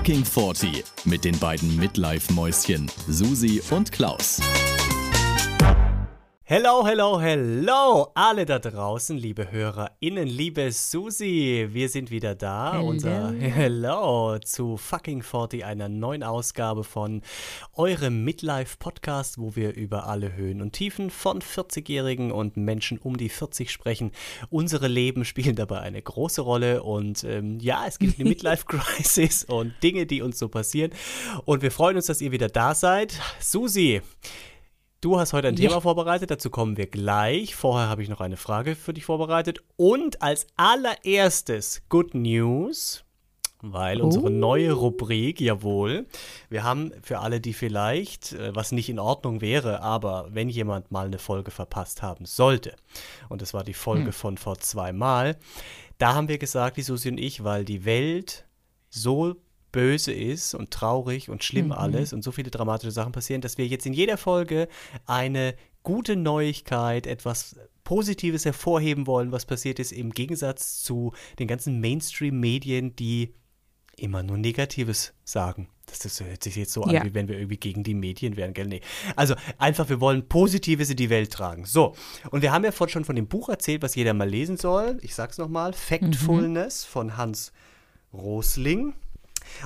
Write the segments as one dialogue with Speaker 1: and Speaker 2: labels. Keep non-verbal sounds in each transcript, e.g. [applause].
Speaker 1: Fucking 40 mit den beiden Midlife-Mäuschen Susi und Klaus.
Speaker 2: Hello, hello, hello, alle da draußen, liebe HörerInnen, liebe Susi, wir sind wieder da.
Speaker 3: Hello.
Speaker 2: Unser [laughs] Hello zu Fucking 40, einer neuen Ausgabe von eurem Midlife-Podcast, wo wir über alle Höhen und Tiefen von 40-Jährigen und Menschen um die 40 sprechen. Unsere Leben spielen dabei eine große Rolle und ähm, ja, es gibt eine [laughs] Midlife-Crisis und Dinge, die uns so passieren. Und wir freuen uns, dass ihr wieder da seid. Susi, Du hast heute ein
Speaker 3: Ja.
Speaker 2: Thema vorbereitet, dazu kommen wir gleich. Vorher habe ich noch eine Frage für dich vorbereitet. Und als allererstes Good News, weil unsere
Speaker 3: Oh.
Speaker 2: neue Rubrik, jawohl, wir haben für alle, die vielleicht, äh, was nicht in Ordnung wäre, aber wenn jemand mal eine Folge verpasst haben sollte, und das war die Folge von vor zwei Mal, da haben wir gesagt, die Susi und ich, weil die Welt so böse ist und traurig und schlimm alles und so viele dramatische Sachen passieren, dass wir jetzt in jeder Folge eine gute Neuigkeit, etwas Positives hervorheben wollen, was passiert ist, im Gegensatz zu den ganzen Mainstream-Medien, die immer nur Negatives sagen. Das, das hört sich jetzt so an,
Speaker 3: Ja.
Speaker 2: wie wenn wir irgendwie gegen die Medien wären, gell? Nee. Also einfach, wir wollen Positives in die Welt tragen. So, und wir haben ja vorhin schon von dem Buch erzählt, was jeder mal lesen soll. Ich sag's nochmal, Factfulness von Hans Rosling.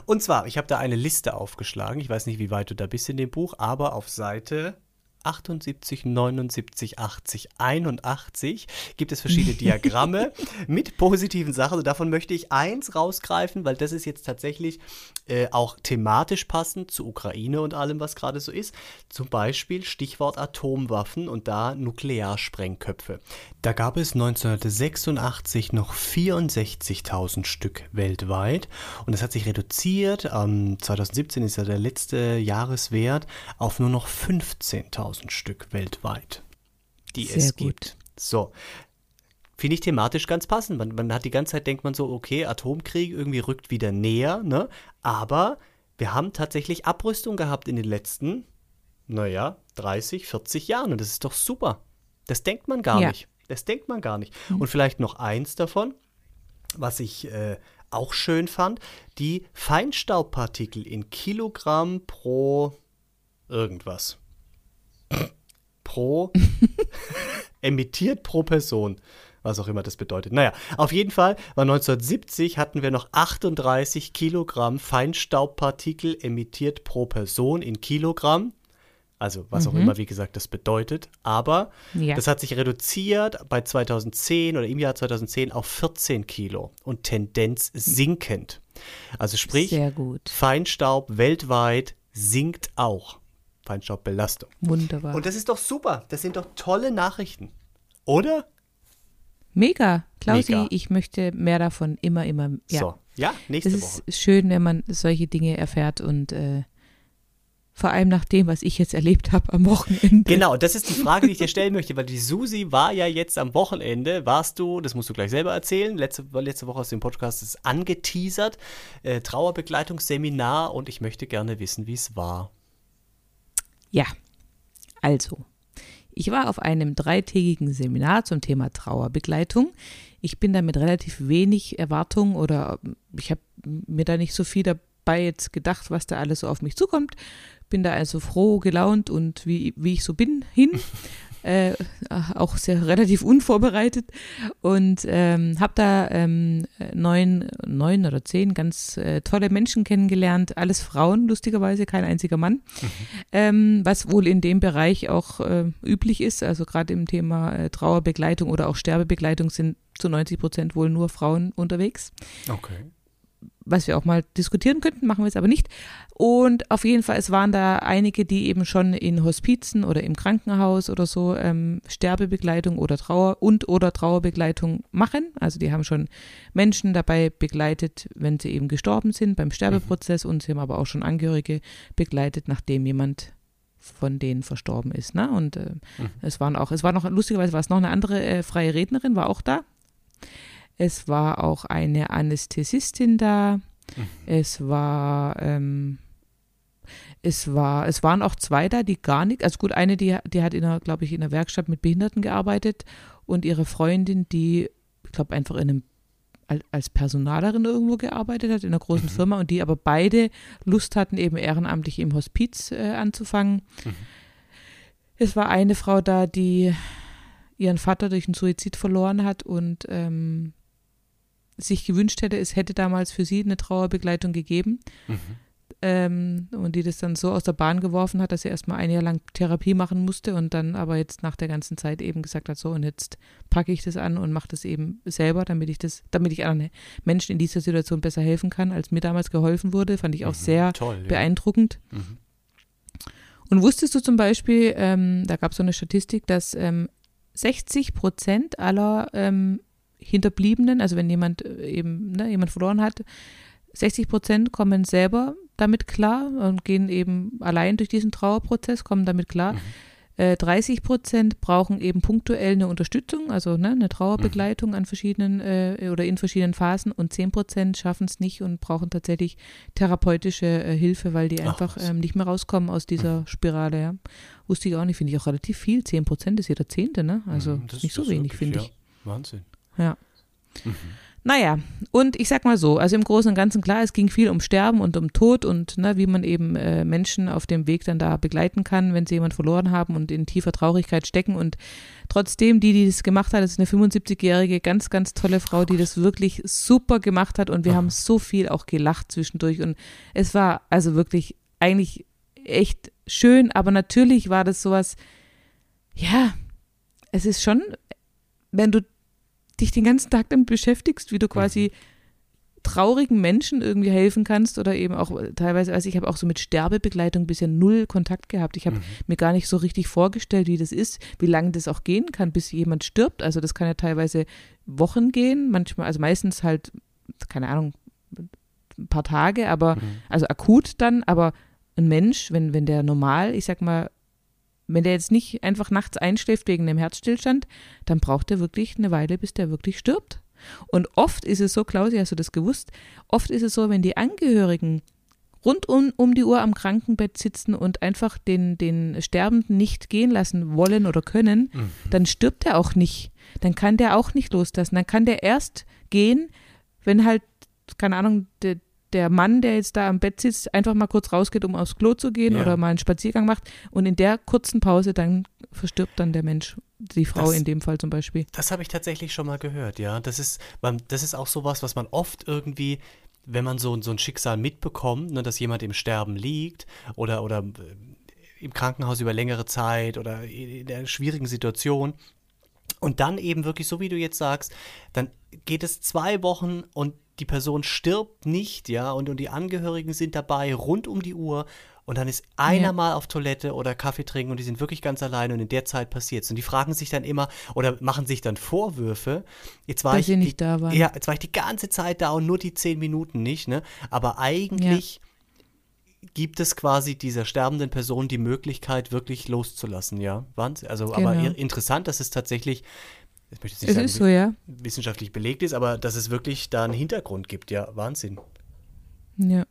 Speaker 2: Und zwar, ich habe da eine Liste aufgeschlagen. Ich weiß nicht, wie weit du da bist in dem Buch, aber auf Seite 78, 79, 80, 81 gibt es verschiedene Diagramme [laughs] mit positiven Sachen. Und davon möchte ich eins rausgreifen, weil das ist jetzt tatsächlich äh, auch thematisch passend zu Ukraine und allem, was gerade so ist. Zum Beispiel Stichwort Atomwaffen und da Nuklearsprengköpfe. Da gab es 1986 noch 64.000 Stück weltweit und das hat sich reduziert. Ähm, 2017 ist ja der letzte Jahreswert auf nur noch 15.000 Stück weltweit, die
Speaker 3: Sehr
Speaker 2: es
Speaker 3: gut.
Speaker 2: gibt. So. Finde ich thematisch ganz passend. Man, man hat die ganze Zeit, denkt man so, okay, Atomkrieg irgendwie rückt wieder näher, ne? Aber wir haben tatsächlich Abrüstung gehabt in den letzten, naja, 30, 40 Jahren. Und das ist doch super. Das denkt man gar
Speaker 3: Ja.
Speaker 2: nicht. Das denkt man gar nicht. Und vielleicht noch eins davon, was ich äh, auch schön fand, die Feinstaubpartikel in Kilogramm pro irgendwas. Pro [laughs] emittiert pro Person. Was auch immer das bedeutet. Naja, auf jeden Fall war 1970 hatten wir noch 38 Kilogramm Feinstaubpartikel emittiert pro Person in Kilogramm. Also was auch immer, wie gesagt, das bedeutet. Aber
Speaker 3: Ja.
Speaker 2: das hat sich reduziert bei 2010 oder im Jahr 2010 auf 14 Kilo und Tendenz sinkend. Also sprich. Feinstaub weltweit sinkt auch. Feinstaubbelastung.
Speaker 3: Wunderbar.
Speaker 2: Und das ist doch super. Das sind doch tolle Nachrichten. Oder?
Speaker 3: Mega. Klausi,
Speaker 2: Mega.
Speaker 3: ich möchte mehr davon immer, immer. Ja.
Speaker 2: So. Ja, nächste
Speaker 3: Das
Speaker 2: Woche.
Speaker 3: ist schön, wenn man solche Dinge erfährt und äh, vor allem nach dem, was ich jetzt erlebt habe am Wochenende.
Speaker 2: Genau, das ist die Frage, die ich dir stellen möchte, weil die Susi war ja jetzt am Wochenende, warst du, das musst du gleich selber erzählen, letzte, letzte Woche aus dem Podcast ist angeteasert, äh, Trauerbegleitungsseminar und ich möchte gerne wissen, wie es war.
Speaker 3: Ja, also, ich war auf einem dreitägigen Seminar zum Thema Trauerbegleitung. Ich bin da mit relativ wenig Erwartung oder ich habe mir da nicht so viel dabei jetzt gedacht, was da alles so auf mich zukommt. Bin da also froh, gelaunt und wie, wie ich so bin hin. Äh, auch sehr [laughs] relativ unvorbereitet und ähm, habe da ähm, neun, neun oder zehn ganz äh, tolle Menschen kennengelernt, alles Frauen, lustigerweise, kein einziger Mann ähm, was wohl in dem Bereich auch äh, üblich ist. Also gerade im Thema äh, Trauerbegleitung oder auch Sterbebegleitung sind zu 90 Prozent wohl nur Frauen unterwegs.
Speaker 2: Okay.
Speaker 3: Was wir auch mal diskutieren könnten, machen wir jetzt aber nicht. Und auf jeden Fall, es waren da einige, die eben schon in Hospizen oder im Krankenhaus oder so ähm, Sterbebegleitung oder Trauer und oder Trauerbegleitung machen. Also die haben schon Menschen dabei begleitet, wenn sie eben gestorben sind beim Sterbeprozess und sie haben aber auch schon Angehörige begleitet, nachdem jemand von denen verstorben ist. Ne? Und äh, es waren auch, es war noch, lustigerweise war es noch eine andere äh, freie Rednerin, war auch da. Es war auch eine Anästhesistin da. Es war, ähm, es war, es waren auch zwei da, die gar nicht, also gut, eine, die, die hat in einer, glaube ich, in einer Werkstatt mit Behinderten gearbeitet und ihre Freundin, die, ich glaube, einfach in einem als Personalerin irgendwo gearbeitet hat, in einer großen mhm. Firma und die aber beide Lust hatten, eben ehrenamtlich im Hospiz äh, anzufangen. Mhm. Es war eine Frau da, die ihren Vater durch einen Suizid verloren hat und ähm, sich gewünscht hätte, es hätte damals für sie eine Trauerbegleitung gegeben. Mhm. Ähm, und die das dann so aus der Bahn geworfen hat, dass sie erstmal ein Jahr lang Therapie machen musste und dann aber jetzt nach der ganzen Zeit eben gesagt hat, so und jetzt packe ich das an und mache das eben selber, damit ich das, damit ich anderen Menschen in dieser Situation besser helfen kann, als mir damals geholfen wurde, fand ich auch mhm, sehr toll, ja. beeindruckend. Mhm. Und wusstest du zum Beispiel, ähm, da gab es so eine Statistik, dass ähm, 60 Prozent aller ähm, Hinterbliebenen, also wenn jemand äh, eben ne, jemand verloren hat, 60 Prozent kommen selber damit klar und gehen eben allein durch diesen Trauerprozess, kommen damit klar. Mhm. Äh, 30 Prozent brauchen eben punktuell eine Unterstützung, also ne, eine Trauerbegleitung mhm. an verschiedenen äh, oder in verschiedenen Phasen und 10 Prozent schaffen es nicht und brauchen tatsächlich therapeutische äh, Hilfe, weil die Ach, einfach ähm, nicht mehr rauskommen aus dieser mhm. Spirale. Ja. Wusste ich auch nicht, finde ich auch relativ viel. 10 Prozent ist jeder Zehnte, ne? Also mhm, nicht so wenig, finde ich.
Speaker 2: Wahnsinn.
Speaker 3: Ja. Mhm. Naja, und ich sag mal so, also im Großen und Ganzen klar, es ging viel um Sterben und um Tod und ne, wie man eben äh, Menschen auf dem Weg dann da begleiten kann, wenn sie jemanden verloren haben und in tiefer Traurigkeit stecken. Und trotzdem, die, die das gemacht hat, ist eine 75-jährige, ganz, ganz tolle Frau, die das wirklich super gemacht hat und wir oh. haben so viel auch gelacht zwischendurch. Und es war also wirklich eigentlich echt schön, aber natürlich war das sowas, ja, es ist schon, wenn du dich den ganzen Tag damit beschäftigst, wie du quasi mhm. traurigen Menschen irgendwie helfen kannst oder eben auch teilweise, also ich habe auch so mit Sterbebegleitung bisher null Kontakt gehabt. Ich habe mhm. mir gar nicht so richtig vorgestellt, wie das ist, wie lange das auch gehen kann, bis jemand stirbt. Also das kann ja teilweise Wochen gehen, manchmal, also meistens halt, keine Ahnung, ein paar Tage, aber mhm. also akut dann, aber ein Mensch, wenn, wenn der normal, ich sag mal, wenn der jetzt nicht einfach nachts einschläft wegen einem Herzstillstand, dann braucht er wirklich eine Weile, bis der wirklich stirbt. Und oft ist es so, Klausi, hast du das gewusst? Oft ist es so, wenn die Angehörigen rund um, um die Uhr am Krankenbett sitzen und einfach den, den Sterbenden nicht gehen lassen wollen oder können, mhm. dann stirbt er auch nicht. Dann kann der auch nicht loslassen. Dann kann der erst gehen, wenn halt, keine Ahnung, der, der Mann, der jetzt da am Bett sitzt, einfach mal kurz rausgeht, um aufs Klo zu gehen ja. oder mal einen Spaziergang macht und in der kurzen Pause dann verstirbt dann der Mensch, die Frau das, in dem Fall zum Beispiel.
Speaker 2: Das habe ich tatsächlich schon mal gehört, ja. Das ist, das ist auch sowas, was man oft irgendwie wenn man so, so ein Schicksal mitbekommt, ne, dass jemand im Sterben liegt oder, oder äh, im Krankenhaus über längere Zeit oder in einer schwierigen Situation, und dann eben wirklich, so wie du jetzt sagst, dann geht es zwei Wochen und die Person stirbt nicht, ja, und, und die Angehörigen sind dabei rund um die Uhr und dann ist einer ja. mal auf Toilette oder Kaffee trinken und die sind wirklich ganz alleine und in der Zeit passiert es. Und die fragen sich dann immer oder machen sich dann Vorwürfe. Jetzt war
Speaker 3: Dass
Speaker 2: ich
Speaker 3: sie nicht die, da waren.
Speaker 2: Ja, jetzt war ich die ganze Zeit da und nur die zehn Minuten nicht, ne? Aber eigentlich ja. gibt es quasi dieser sterbenden Person die Möglichkeit, wirklich loszulassen, ja. Wahnsinn. Also, genau. aber interessant, dass es tatsächlich ich möchte nicht
Speaker 3: es
Speaker 2: sagen,
Speaker 3: ist so, ja.
Speaker 2: wissenschaftlich belegt ist, aber dass es wirklich da einen Hintergrund gibt, ja, Wahnsinn.
Speaker 3: Ja.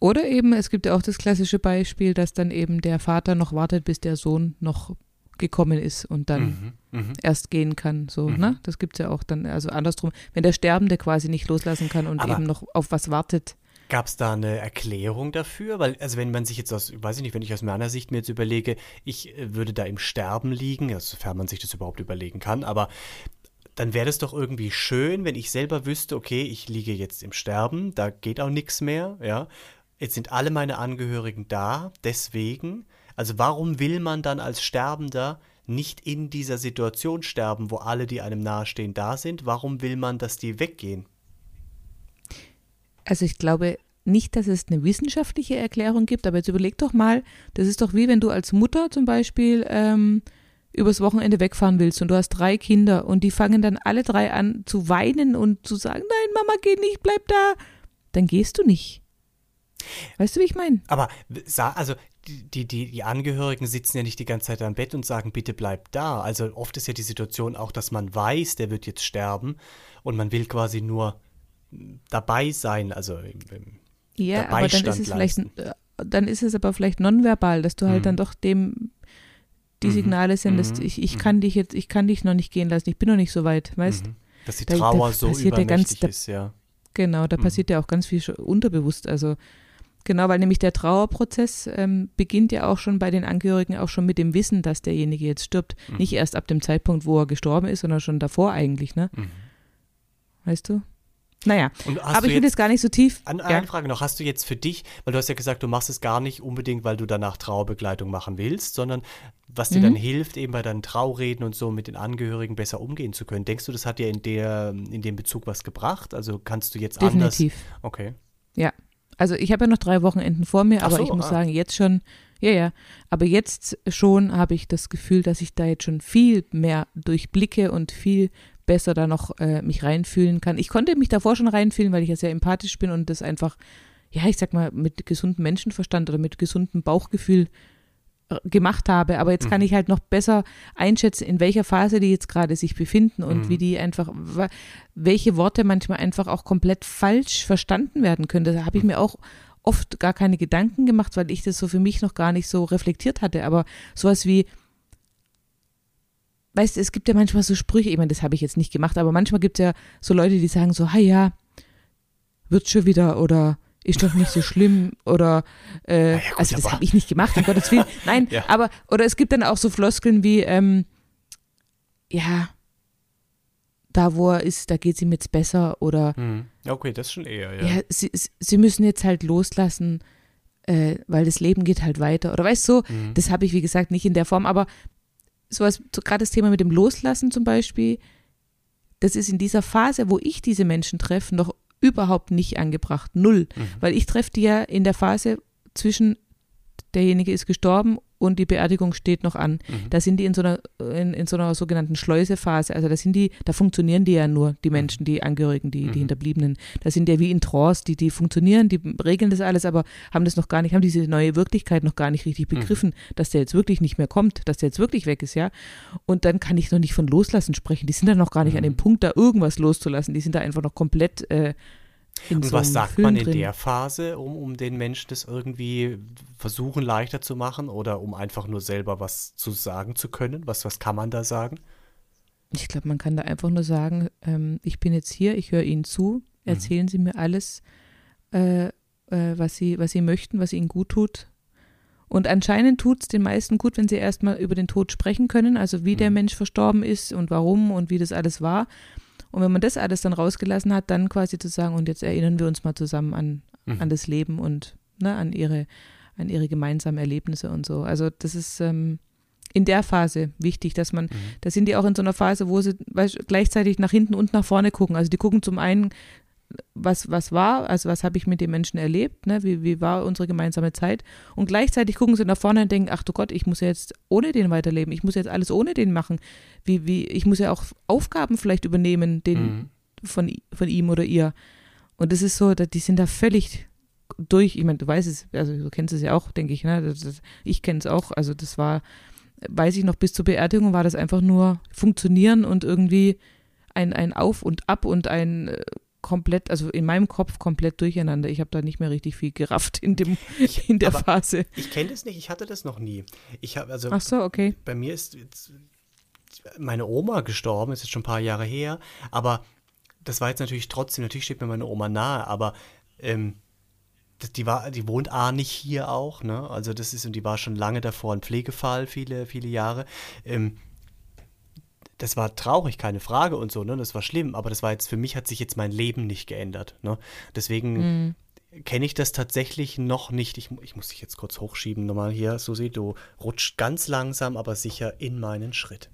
Speaker 3: Oder eben, es gibt ja auch das klassische Beispiel, dass dann eben der Vater noch wartet, bis der Sohn noch gekommen ist und dann mhm, mh. erst gehen kann. So, mhm. ne? Das gibt es ja auch dann, also andersrum, wenn der Sterbende quasi nicht loslassen kann und aber eben noch auf was wartet.
Speaker 2: Gab es da eine Erklärung dafür? Weil, also wenn man sich jetzt aus, weiß ich nicht, wenn ich aus meiner Sicht mir jetzt überlege, ich äh, würde da im Sterben liegen, also sofern man sich das überhaupt überlegen kann, aber dann wäre es doch irgendwie schön, wenn ich selber wüsste, okay, ich liege jetzt im Sterben, da geht auch nichts mehr, ja. Jetzt sind alle meine Angehörigen da, deswegen, also warum will man dann als Sterbender nicht in dieser Situation sterben, wo alle, die einem nahestehen, da sind? Warum will man, dass die weggehen?
Speaker 3: Also ich glaube nicht, dass es eine wissenschaftliche Erklärung gibt, aber jetzt überleg doch mal, das ist doch wie wenn du als Mutter zum Beispiel ähm, übers Wochenende wegfahren willst und du hast drei Kinder und die fangen dann alle drei an zu weinen und zu sagen, nein, Mama, geh nicht, bleib da. Dann gehst du nicht. Weißt du, wie ich meine?
Speaker 2: Aber also die, die, die Angehörigen sitzen ja nicht die ganze Zeit am Bett und sagen, bitte bleib da. Also oft ist ja die Situation auch, dass man weiß, der wird jetzt sterben und man will quasi nur dabei sein, also im, im
Speaker 3: ja, aber dann ist es vielleicht, äh, dann ist es aber vielleicht nonverbal, dass du halt mhm. dann doch dem die mhm. Signale sendest, mhm. ich, ich mhm. kann dich jetzt, ich kann dich noch nicht gehen lassen, ich bin noch nicht so weit, weißt? Mhm.
Speaker 2: Dass die
Speaker 3: da- da
Speaker 2: Trauer so
Speaker 3: passiert ja ganz-
Speaker 2: übermächtig
Speaker 3: da-
Speaker 2: ist, ja.
Speaker 3: Genau, da
Speaker 2: Mhm.
Speaker 3: passiert ja auch ganz viel unterbewusst. Also genau, weil nämlich der Trauerprozess ähm, beginnt ja auch schon bei den Angehörigen auch schon mit dem Wissen, dass derjenige jetzt stirbt.
Speaker 2: Mhm.
Speaker 3: Nicht erst ab dem Zeitpunkt, wo er gestorben ist, sondern schon davor eigentlich, ne?
Speaker 2: Mhm.
Speaker 3: Weißt du? Naja, aber ich will
Speaker 2: jetzt,
Speaker 3: jetzt gar nicht so tief.
Speaker 2: an,
Speaker 3: ja.
Speaker 2: eine Frage noch, hast du jetzt für dich, weil du hast ja gesagt, du machst es gar nicht unbedingt, weil du danach Trauerbegleitung machen willst, sondern was dir
Speaker 3: Mhm.
Speaker 2: dann hilft, eben bei deinen Traureden und so mit den Angehörigen besser umgehen zu können. Denkst du, das hat dir in, der, in dem Bezug was gebracht? Also kannst du jetzt anders.
Speaker 3: Definitiv.
Speaker 2: Okay.
Speaker 3: Also ich habe ja noch drei Wochenenden vor mir, aber
Speaker 2: so,
Speaker 3: ich muss
Speaker 2: ah.
Speaker 3: sagen, jetzt schon, ja, ja, aber jetzt schon habe ich das Gefühl, dass ich da jetzt schon viel mehr durchblicke und viel besser da noch äh, mich reinfühlen kann. Ich konnte mich davor schon reinfühlen, weil ich ja sehr empathisch bin und das einfach, ja, ich sag mal, mit gesundem Menschenverstand oder mit gesundem Bauchgefühl äh, gemacht habe. Aber jetzt kann
Speaker 2: Mhm.
Speaker 3: ich halt noch besser einschätzen, in welcher Phase die jetzt gerade sich befinden und
Speaker 2: Mhm.
Speaker 3: wie die einfach, welche Worte manchmal einfach auch komplett falsch verstanden werden können. Da habe ich
Speaker 2: Mhm.
Speaker 3: mir auch oft gar keine Gedanken gemacht, weil ich das so für mich noch gar nicht so reflektiert hatte. Aber sowas wie, weißt du, es gibt ja manchmal so Sprüche, ich meine, das habe ich jetzt nicht gemacht, aber manchmal gibt es ja so Leute, die sagen so, ha ja, wird schon wieder oder ist doch nicht so schlimm [laughs] oder äh,
Speaker 2: Ja, ja, gut,
Speaker 3: also das habe ich nicht gemacht, um Gottes Willen. [laughs] Nein,
Speaker 2: Ja.
Speaker 3: aber oder es gibt dann auch so Floskeln wie, ähm, ja, da wo er ist, da geht es ihm jetzt besser oder
Speaker 2: Mhm. Okay, das schon eher, ja.
Speaker 3: ja, sie, sie- sie müssen jetzt halt loslassen, äh, weil das Leben geht halt weiter. Oder weißt du, so,
Speaker 2: Mhm.
Speaker 3: das habe ich, wie gesagt, nicht in der Form, aber sowas, so gerade das Thema mit dem Loslassen zum Beispiel, das ist in dieser Phase, wo ich diese Menschen treffe, noch überhaupt nicht angebracht. Null.
Speaker 2: Mhm.
Speaker 3: Weil ich treffe die ja in der Phase zwischen derjenige ist gestorben und die Beerdigung steht noch an.
Speaker 2: Mhm.
Speaker 3: Da sind die in so einer, in, in so einer sogenannten Schleusephase. Also da sind die, da funktionieren die ja nur, die Menschen, die Angehörigen, die,
Speaker 2: Mhm.
Speaker 3: die Hinterbliebenen. Da sind ja wie in Trance, die, die funktionieren, die regeln das alles, aber haben das noch gar nicht, haben diese neue Wirklichkeit noch gar nicht richtig
Speaker 2: Mhm.
Speaker 3: begriffen, dass der jetzt wirklich nicht mehr kommt, dass der jetzt wirklich weg ist, ja. Und dann kann ich noch nicht von loslassen sprechen. Die sind dann noch gar nicht an dem
Speaker 2: Mhm.
Speaker 3: Punkt, da irgendwas loszulassen. Die sind da einfach noch komplett äh, in
Speaker 2: Und
Speaker 3: so
Speaker 2: was sagt
Speaker 3: Film
Speaker 2: man in
Speaker 3: drin.
Speaker 2: der Phase, um, um den Menschen das irgendwie versuchen leichter zu machen oder um einfach nur selber was zu sagen zu können? Was, was kann man da sagen?
Speaker 3: Ich glaube, man kann da einfach nur sagen, ähm, ich bin jetzt hier, ich höre Ihnen zu, erzählen Sie mir alles, äh, äh, was, Sie, was Sie möchten, was Ihnen gut tut. Und anscheinend tut es den meisten gut, wenn sie erstmal über den Tod sprechen können, also wie der
Speaker 2: Mhm.
Speaker 3: Mensch verstorben ist und warum und wie das alles war. Und wenn man das alles dann rausgelassen hat, dann quasi zu sagen, und jetzt erinnern wir uns mal zusammen an,
Speaker 2: Mhm.
Speaker 3: an das Leben und ne, an ihre, an ihre gemeinsamen Erlebnisse und so. Also das ist ähm, in der Phase wichtig, dass man,
Speaker 2: Mhm.
Speaker 3: da sind die auch in so einer Phase, wo sie weißt, gleichzeitig nach hinten und nach vorne gucken. Also die gucken zum einen, was, was war, also was habe ich mit den Menschen erlebt, ne? wie, wie war unsere gemeinsame Zeit und gleichzeitig gucken sie nach vorne und denken, ach du Gott, ich muss ja jetzt ohne den weiterleben, ich muss jetzt alles ohne den machen, wie, wie, ich muss ja auch Aufgaben vielleicht übernehmen, den,
Speaker 2: Mhm.
Speaker 3: von, von ihm oder ihr. Und das ist so, die sind da völlig durch. Ich meine, du weißt es, also du kennst es ja auch, denke ich, ne? Das, das, ich kenne es auch. Also das war, weiß ich noch, bis zur Beerdigung war das einfach nur funktionieren und irgendwie ein, ein Auf und Ab und ein äh, komplett, also in meinem Kopf komplett durcheinander. Ich habe da nicht mehr richtig viel gerafft in, dem, [laughs]
Speaker 2: Ich-
Speaker 3: in der Phase.
Speaker 2: Ich kenne das nicht, ich hatte das noch nie. Ich habe also
Speaker 3: Ach so, okay.
Speaker 2: bei mir ist jetzt meine Oma gestorben, ist jetzt schon ein paar Jahre her, aber das war jetzt natürlich trotzdem, natürlich steht mir meine Oma nahe, aber ähm, die war, die wohnt A nicht hier auch, ne? Also das ist, und die war schon lange davor ein Pflegefall, viele, viele Jahre. Ähm, das war traurig, keine Frage und so, ne? Das war schlimm, aber das war jetzt, für mich hat sich jetzt mein Leben nicht geändert, ne? Deswegen
Speaker 3: Mhm.
Speaker 2: kenne ich das tatsächlich noch nicht. Ich, ich muss dich jetzt kurz hochschieben, nochmal hier, Susi, du rutscht ganz langsam, aber sicher in meinen Schritt.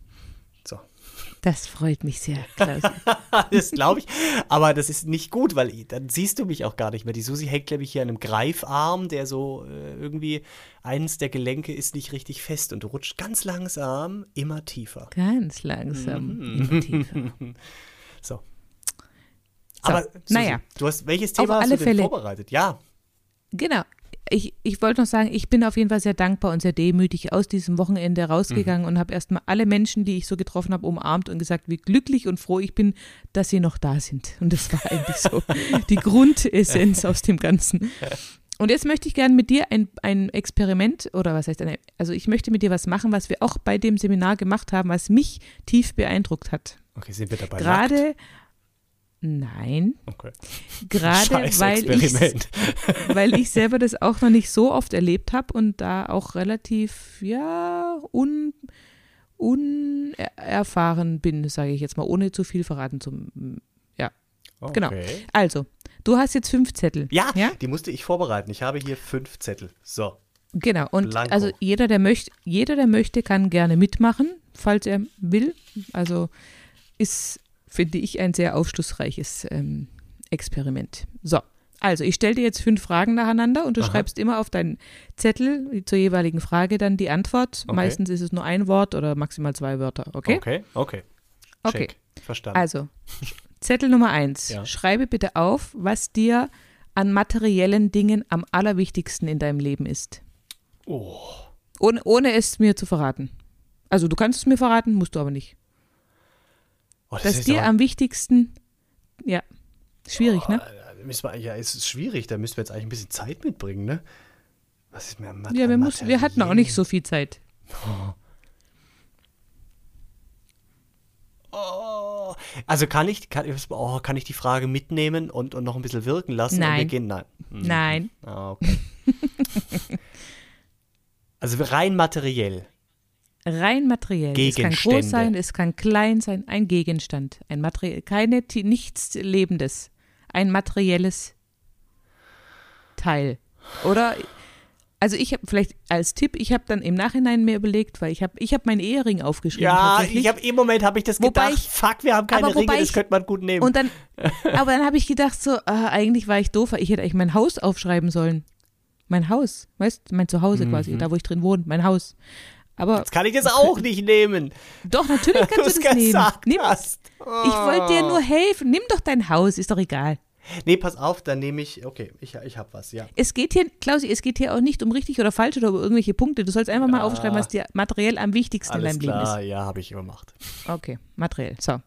Speaker 3: Das freut mich sehr, Klaus. [laughs]
Speaker 2: das glaube ich. Aber das ist nicht gut, weil dann siehst du mich auch gar nicht mehr. Die Susi hängt, glaube ich, hier an einem Greifarm, der so äh, irgendwie eins der Gelenke ist nicht richtig fest und du rutscht ganz langsam immer tiefer.
Speaker 3: Ganz langsam. immer tiefer. [laughs]
Speaker 2: So.
Speaker 3: So,
Speaker 2: Aber Susi,
Speaker 3: naja.
Speaker 2: du hast welches
Speaker 3: Auf
Speaker 2: Thema hast
Speaker 3: alle
Speaker 2: du denn
Speaker 3: Fälle.
Speaker 2: vorbereitet? Ja.
Speaker 3: Genau. Ich, ich wollte noch sagen, ich bin auf jeden Fall sehr dankbar und sehr demütig aus diesem Wochenende rausgegangen und habe erstmal alle Menschen, die ich so getroffen habe, umarmt und gesagt, wie glücklich und froh ich bin, dass sie noch da sind. Und das war eigentlich so [laughs] die Grundessenz aus dem Ganzen. Und jetzt möchte ich gerne mit dir ein, ein Experiment oder was heißt eine, also ich möchte mit dir was machen, was wir auch bei dem Seminar gemacht haben, was mich tief beeindruckt hat.
Speaker 2: Okay, sind wir dabei?
Speaker 3: Gerade, Nein.
Speaker 2: Okay.
Speaker 3: Gerade weil ich [laughs] weil ich selber das auch noch nicht so oft erlebt habe und da auch relativ, ja, un, unerfahren bin, sage ich jetzt mal, ohne zu viel verraten zu. Ja, genau.
Speaker 2: Okay.
Speaker 3: Also, du hast jetzt fünf Zettel.
Speaker 2: Ja,
Speaker 3: Ja?
Speaker 2: die musste ich vorbereiten. Ich habe hier fünf Zettel. So.
Speaker 3: Genau. Und
Speaker 2: Blanko.
Speaker 3: also jeder, der möchte, jeder, der möchte, kann gerne mitmachen, falls er will. Also ist, finde ich, ein sehr aufschlussreiches ähm, Experiment. So. Also, ich stelle dir jetzt fünf Fragen nacheinander und du
Speaker 2: Aha.
Speaker 3: schreibst immer auf deinen Zettel zur jeweiligen Frage dann die Antwort.
Speaker 2: Okay.
Speaker 3: Meistens ist es nur ein Wort oder maximal zwei Wörter. Okay?
Speaker 2: Okay. Okay.
Speaker 3: Okay.
Speaker 2: Check. Verstanden.
Speaker 3: Also, Zettel Nummer eins.
Speaker 2: Ja.
Speaker 3: Schreibe bitte auf, was dir an materiellen Dingen am allerwichtigsten in deinem Leben ist.
Speaker 2: oh.
Speaker 3: Ohne, ohne es mir zu verraten. Also, du kannst es mir verraten, musst du aber nicht.
Speaker 2: Oh, das
Speaker 3: Was
Speaker 2: ist
Speaker 3: dir
Speaker 2: aber-
Speaker 3: am wichtigsten. Ja, schwierig, ne?
Speaker 2: Oh, da müssen wir, ja, es ist schwierig. Da müssen wir jetzt eigentlich ein bisschen Zeit mitbringen, ne? Was ist mir am
Speaker 3: Ja, wir, muss, wir hatten auch nicht so viel Zeit. [laughs]
Speaker 2: Oh. Also kann ich, kann, oh, kann ich die Frage mitnehmen und, und noch ein bisschen wirken lassen? Und
Speaker 3: Nein.
Speaker 2: wir gehen, nein. Hm. [laughs]
Speaker 3: Nein.
Speaker 2: Ah, okay. [laughs] also rein materiell.
Speaker 3: Rein materiell. Es kann
Speaker 2: Gegenstände.
Speaker 3: groß sein, es kann klein sein, ein Gegenstand. Ein materiell, keine, nichts Lebendes. Ein materielles Teil. Oder, also ich habe vielleicht als Tipp, ich habe dann im Nachhinein mir überlegt, weil ich habe ich hab meinen Ehering aufgeschrieben.
Speaker 2: Ja, ich habe im Moment habe ich das
Speaker 3: Wobei
Speaker 2: gedacht.
Speaker 3: ich-
Speaker 2: Fuck, wir haben keine Ringe, das
Speaker 3: ich-
Speaker 2: könnte man gut nehmen.
Speaker 3: Und dann, [laughs] aber dann habe ich gedacht, so, ah, eigentlich war ich doof, weil ich hätte eigentlich mein Haus aufschreiben sollen. Mein Haus, weißt du, mein Zuhause quasi, da wo ich drin wohne, mein Haus. Aber
Speaker 2: Jetzt kann ich das auch nicht nehmen.
Speaker 3: doch, natürlich kannst du [laughs]
Speaker 2: es
Speaker 3: das nehmen. Nimm,
Speaker 2: hast.
Speaker 3: ich wollte dir nur helfen. Nimm doch dein Haus, ist doch egal.
Speaker 2: Nee, pass auf, dann nehme ich, okay, ich, ich habe was, ja.
Speaker 3: Es geht hier, Klausi, es geht hier auch nicht um richtig oder falsch oder um irgendwelche Punkte. Du sollst einfach mal
Speaker 2: Ja.
Speaker 3: aufschreiben, was dir materiell am wichtigsten
Speaker 2: Alles
Speaker 3: in deinem
Speaker 2: klar,
Speaker 3: Leben
Speaker 2: ja, habe ich gemacht.
Speaker 3: ist. Okay, materiell. So,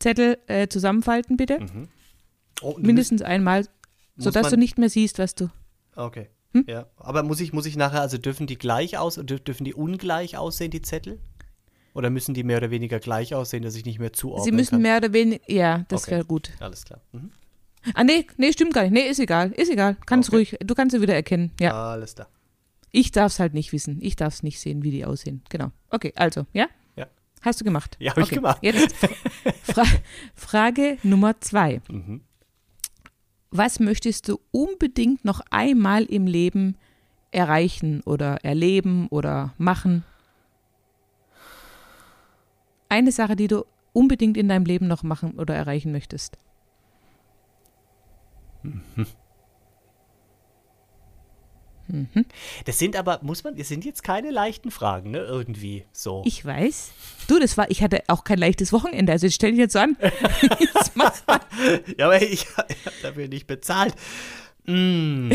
Speaker 3: Zettel äh, zusammenfalten bitte.
Speaker 2: Oh, du
Speaker 3: Mindestens einmal, sodass du nicht mehr siehst, was du.
Speaker 2: Okay.
Speaker 3: Hm?
Speaker 2: Ja, aber muss ich, muss ich nachher, also dürfen die gleich aus, dür- dürfen die ungleich aussehen, die Zettel? Oder müssen die mehr oder weniger gleich aussehen, dass ich nicht mehr zuordnen
Speaker 3: Sie müssen
Speaker 2: kann?
Speaker 3: mehr oder weniger, ja, das
Speaker 2: Okay.
Speaker 3: wäre gut.
Speaker 2: Alles klar. Mhm.
Speaker 3: Ah, nee, nee, stimmt gar nicht. Nee, ist egal, ist egal. Kannst
Speaker 2: Okay.
Speaker 3: ruhig, du kannst sie wieder erkennen. Ja,
Speaker 2: Alles klar.
Speaker 3: ich darf es halt nicht wissen. Ich darf es nicht sehen, wie die aussehen. Genau. Okay, also, ja?
Speaker 2: Ja.
Speaker 3: Hast du gemacht?
Speaker 2: Ja, hab ich
Speaker 3: okay.
Speaker 2: gemacht.
Speaker 3: Jetzt [laughs] Fra Frage Nummer zwei.
Speaker 2: Mhm.
Speaker 3: Was möchtest du unbedingt noch einmal im Leben erreichen oder erleben oder machen? Eine Sache, die du unbedingt in deinem Leben noch machen oder erreichen möchtest. [laughs]
Speaker 2: Das sind aber, muss man, das sind jetzt keine leichten Fragen, ne? Irgendwie so.
Speaker 3: Ich weiß. Du, das war, ich hatte auch kein leichtes Wochenende, also jetzt stell dich jetzt so an. [laughs] Jetzt
Speaker 2: ja, aber ich, [laughs] ich habe dafür nicht bezahlt. Mm.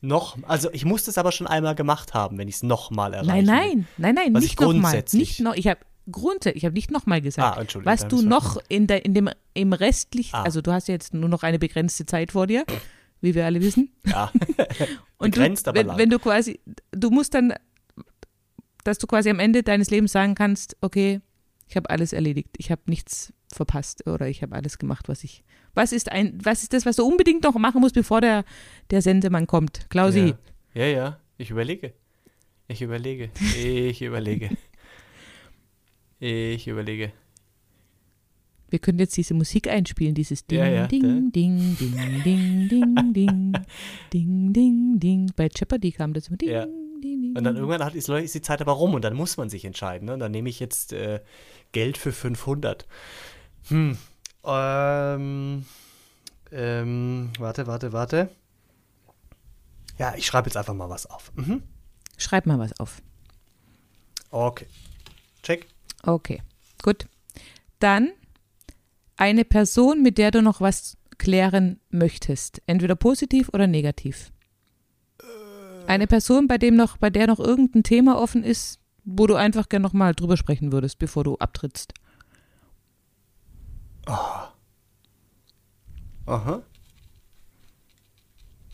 Speaker 2: noch, also ich muss das aber schon einmal gemacht haben, wenn ich es nochmal erreiche.
Speaker 3: Nein, nein, nein, nein,
Speaker 2: Was
Speaker 3: nicht nochmal.
Speaker 2: grundsätzlich-
Speaker 3: Nicht noch, ich habe grundsätzlich, ich habe nicht nochmal gesagt.
Speaker 2: Ah, Entschuldigung,
Speaker 3: Was du noch in, der, in dem im restlichen,
Speaker 2: Ah.
Speaker 3: also du hast ja jetzt nur noch eine begrenzte Zeit vor dir, wie wir alle wissen.
Speaker 2: Ja. [laughs]
Speaker 3: Und
Speaker 2: Begrenzt,
Speaker 3: du,
Speaker 2: aber
Speaker 3: wenn,
Speaker 2: lang.
Speaker 3: wenn du quasi, du musst dann, dass du quasi am Ende deines Lebens sagen kannst, okay, ich habe alles erledigt, ich habe nichts verpasst oder ich habe alles gemacht, was ich. Was ist ein, was ist das, was du unbedingt noch machen musst, bevor der, der Sendemann kommt? Klausi,
Speaker 2: Ja. ja, ja, ich überlege. Ich überlege. Ich überlege. [laughs] Ich überlege.
Speaker 3: Wir können jetzt diese Musik einspielen, dieses Ding,
Speaker 2: Ja, ja,
Speaker 3: Ding, Ding, Ding, Ding, Ding, Ding, [laughs] Ding, Ding, Ding. Bei Jeopardy kam das immer Ding,
Speaker 2: Ja.
Speaker 3: Ding, Ding.
Speaker 2: Und dann irgendwann hat, ist, ist die Zeit aber rum und dann muss man sich entscheiden. Ne? Und dann nehme ich jetzt äh, Geld für 500. Hm. Ähm, ähm, warte, warte, warte. Ja, ich schreibe jetzt einfach mal was auf. Mhm.
Speaker 3: Schreib mal was auf.
Speaker 2: Okay. Check.
Speaker 3: Okay, gut. Dann eine Person, mit der du noch was klären möchtest, entweder positiv oder negativ. Eine Person, bei dem noch, bei der noch irgendein Thema offen ist, wo du einfach gerne noch mal drüber sprechen würdest, bevor du abtrittst.
Speaker 2: Aha.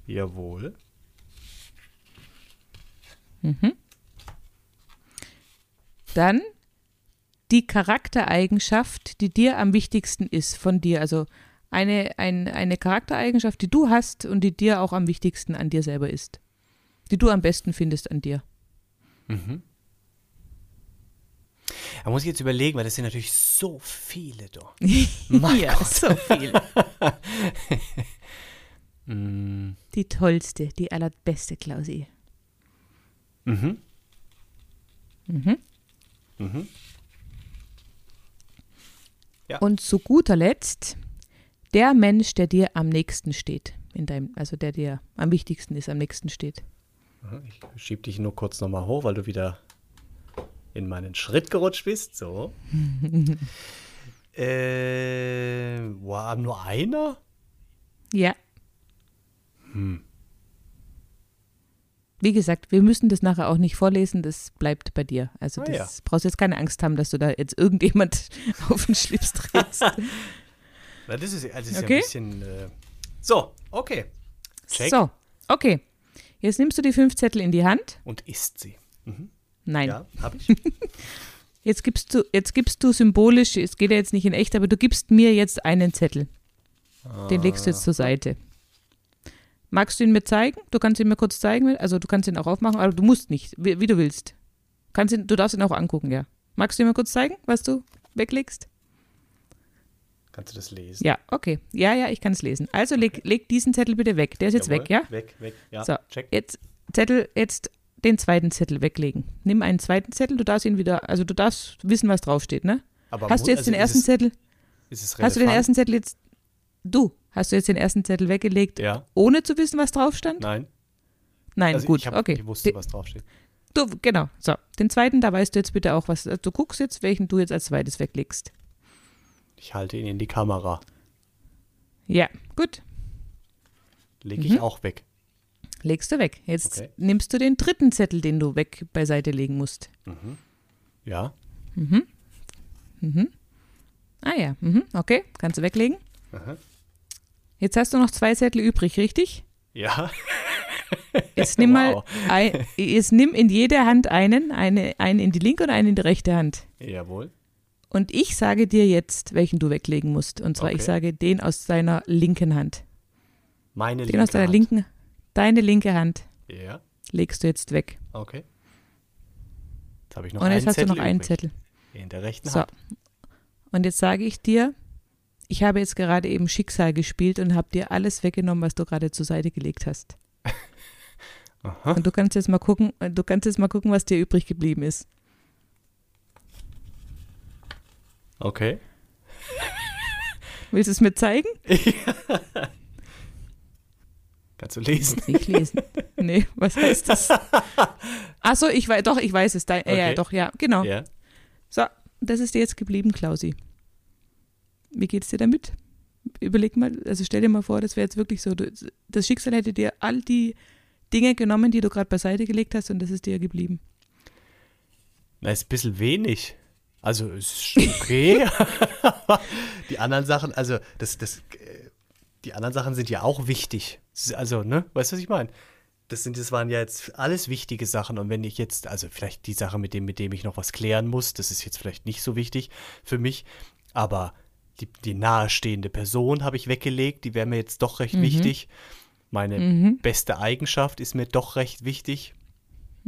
Speaker 2: Jawohl.
Speaker 3: Dann die Charaktereigenschaft, die dir am wichtigsten ist von dir, also eine, ein, eine Charaktereigenschaft, die du hast und die dir auch am wichtigsten an dir selber ist. Die du am besten findest an dir.
Speaker 2: Mhm. Da muss ich jetzt überlegen, weil das sind natürlich so viele doch. [laughs]
Speaker 3: Ja, so viel. [laughs]
Speaker 2: Mm,
Speaker 3: Die tollste, die allerbeste Klausi.
Speaker 2: Mhm.
Speaker 3: Mhm.
Speaker 2: Mhm. Ja.
Speaker 3: Und zu guter Letzt, der Mensch, der dir am nächsten steht. In deinem, also der dir am wichtigsten ist, am nächsten steht.
Speaker 2: Ich schieb dich nur kurz nochmal hoch, weil du wieder in meinen Schritt gerutscht bist. So. [laughs] äh, wow, nur einer?
Speaker 3: Ja.
Speaker 2: Hm.
Speaker 3: Wie gesagt, wir müssen das nachher auch nicht vorlesen, das bleibt bei dir. Also
Speaker 2: Ah,
Speaker 3: das
Speaker 2: ja.
Speaker 3: brauchst jetzt keine Angst haben, dass du da jetzt irgendjemand [laughs] auf den Schlips trittst. [laughs]
Speaker 2: Na, das ist, das ist ja
Speaker 3: Okay.
Speaker 2: ein bisschen. Äh, so, okay. Check.
Speaker 3: So, okay. Jetzt nimmst du die fünf Zettel in die Hand.
Speaker 2: Und isst sie. Mhm.
Speaker 3: Nein.
Speaker 2: Ja, hab ich. [laughs]
Speaker 3: Jetzt gibst du, jetzt gibst du symbolisch, es geht ja jetzt nicht in echt, aber du gibst mir jetzt einen Zettel. Den legst du jetzt zur Seite. Magst du ihn mir zeigen? Du kannst ihn mir kurz zeigen, also du kannst ihn auch aufmachen, aber du musst nicht, wie, wie du willst. Kannst ihn, du darfst ihn auch angucken, ja. Magst du ihn mir kurz zeigen, was du weglegst?
Speaker 2: Kannst du das lesen?
Speaker 3: Ja, okay. Ja, ja, ich kann es lesen. Also leg, leg diesen Zettel bitte weg. Der ist jetzt
Speaker 2: Jawohl.
Speaker 3: weg, ja?
Speaker 2: Weg, weg. Ja,
Speaker 3: So,
Speaker 2: check.
Speaker 3: Jetzt Zettel, jetzt den zweiten Zettel weglegen. Nimm einen zweiten Zettel, du darfst ihn wieder, also du darfst wissen, was draufsteht, ne?
Speaker 2: Aber
Speaker 3: Hast du jetzt
Speaker 2: also
Speaker 3: den
Speaker 2: ist
Speaker 3: ersten
Speaker 2: es,
Speaker 3: Zettel?
Speaker 2: Ist es
Speaker 3: Hast du den
Speaker 2: relevant?
Speaker 3: ersten Zettel jetzt? Du, hast du jetzt den ersten Zettel weggelegt,
Speaker 2: Ja,
Speaker 3: ohne zu wissen, was drauf stand?
Speaker 2: nein.
Speaker 3: Nein,
Speaker 2: also
Speaker 3: gut,
Speaker 2: ich hab,
Speaker 3: okay.
Speaker 2: Ich wusste, was draufsteht.
Speaker 3: Du, genau, so. Den zweiten, da weißt du jetzt bitte auch, was. also Du guckst jetzt, welchen du jetzt als zweites weglegst.
Speaker 2: Ich halte ihn in die Kamera.
Speaker 3: Ja, gut.
Speaker 2: Lege ich
Speaker 3: Mhm.
Speaker 2: auch weg.
Speaker 3: Legst du weg. Jetzt
Speaker 2: Okay.
Speaker 3: nimmst du den dritten Zettel, den du weg beiseite legen musst.
Speaker 2: Ja.
Speaker 3: Mhm. Mhm. Ah ja, mhm. okay, kannst du weglegen.
Speaker 2: Aha.
Speaker 3: Jetzt hast du noch zwei Zettel übrig, richtig?
Speaker 2: Ja. [laughs]
Speaker 3: Jetzt nimm mal,
Speaker 2: Wow.
Speaker 3: ein, jetzt nimm in jede Hand einen, eine, einen in die linke und einen in die rechte Hand.
Speaker 2: Jawohl.
Speaker 3: Und ich sage dir jetzt, welchen du weglegen musst. Und zwar, ich
Speaker 2: Okay.
Speaker 3: sage den aus deiner linken Hand.
Speaker 2: Meine
Speaker 3: Den aus deiner
Speaker 2: Hand.
Speaker 3: linken, deine linke Hand
Speaker 2: Ja,
Speaker 3: legst du jetzt weg.
Speaker 2: okay. Jetzt habe ich noch
Speaker 3: und jetzt
Speaker 2: einen
Speaker 3: hast
Speaker 2: Zettel
Speaker 3: du noch einen
Speaker 2: übrig.
Speaker 3: Zettel.
Speaker 2: In der rechten
Speaker 3: So.
Speaker 2: Hand.
Speaker 3: Und jetzt sage ich dir, ich habe jetzt gerade eben Schicksal gespielt und habe dir alles weggenommen, was du gerade zur Seite gelegt hast. [laughs]
Speaker 2: Aha.
Speaker 3: Und du kannst jetzt mal gucken, du kannst jetzt mal gucken, was dir übrig geblieben ist.
Speaker 2: Okay. [laughs]
Speaker 3: Willst du es mir zeigen? [laughs]
Speaker 2: Kannst du lesen?
Speaker 3: Nicht lesen. nee, was heißt das? Achso, ich weiß, doch, ich weiß es. Dein, äh, Ja,
Speaker 2: Okay.
Speaker 3: doch, ja, genau.
Speaker 2: Ja.
Speaker 3: So, das ist dir jetzt geblieben, Klausi. Wie geht's dir damit? Überleg mal, also stell dir mal vor, das wäre jetzt wirklich so, du, das Schicksal hätte dir all die Dinge genommen, die du gerade beiseite gelegt hast und das ist dir geblieben.
Speaker 2: Na, ist ein bisschen wenig. Also, ist okay. [laughs] [laughs] Die anderen Sachen, also, das, das, äh, die anderen Sachen sind ja auch wichtig. Es Also, ne, weißt du, was ich meine? Das, sind, das waren ja jetzt alles wichtige Sachen. Und wenn ich jetzt, also vielleicht die Sache, mit dem, mit dem ich noch was klären muss, das ist jetzt vielleicht nicht so wichtig für mich. Aber die, die nahestehende Person habe ich weggelegt, die wäre mir jetzt doch recht wichtig. Meine
Speaker 3: Mhm.
Speaker 2: beste Eigenschaft ist mir doch recht wichtig.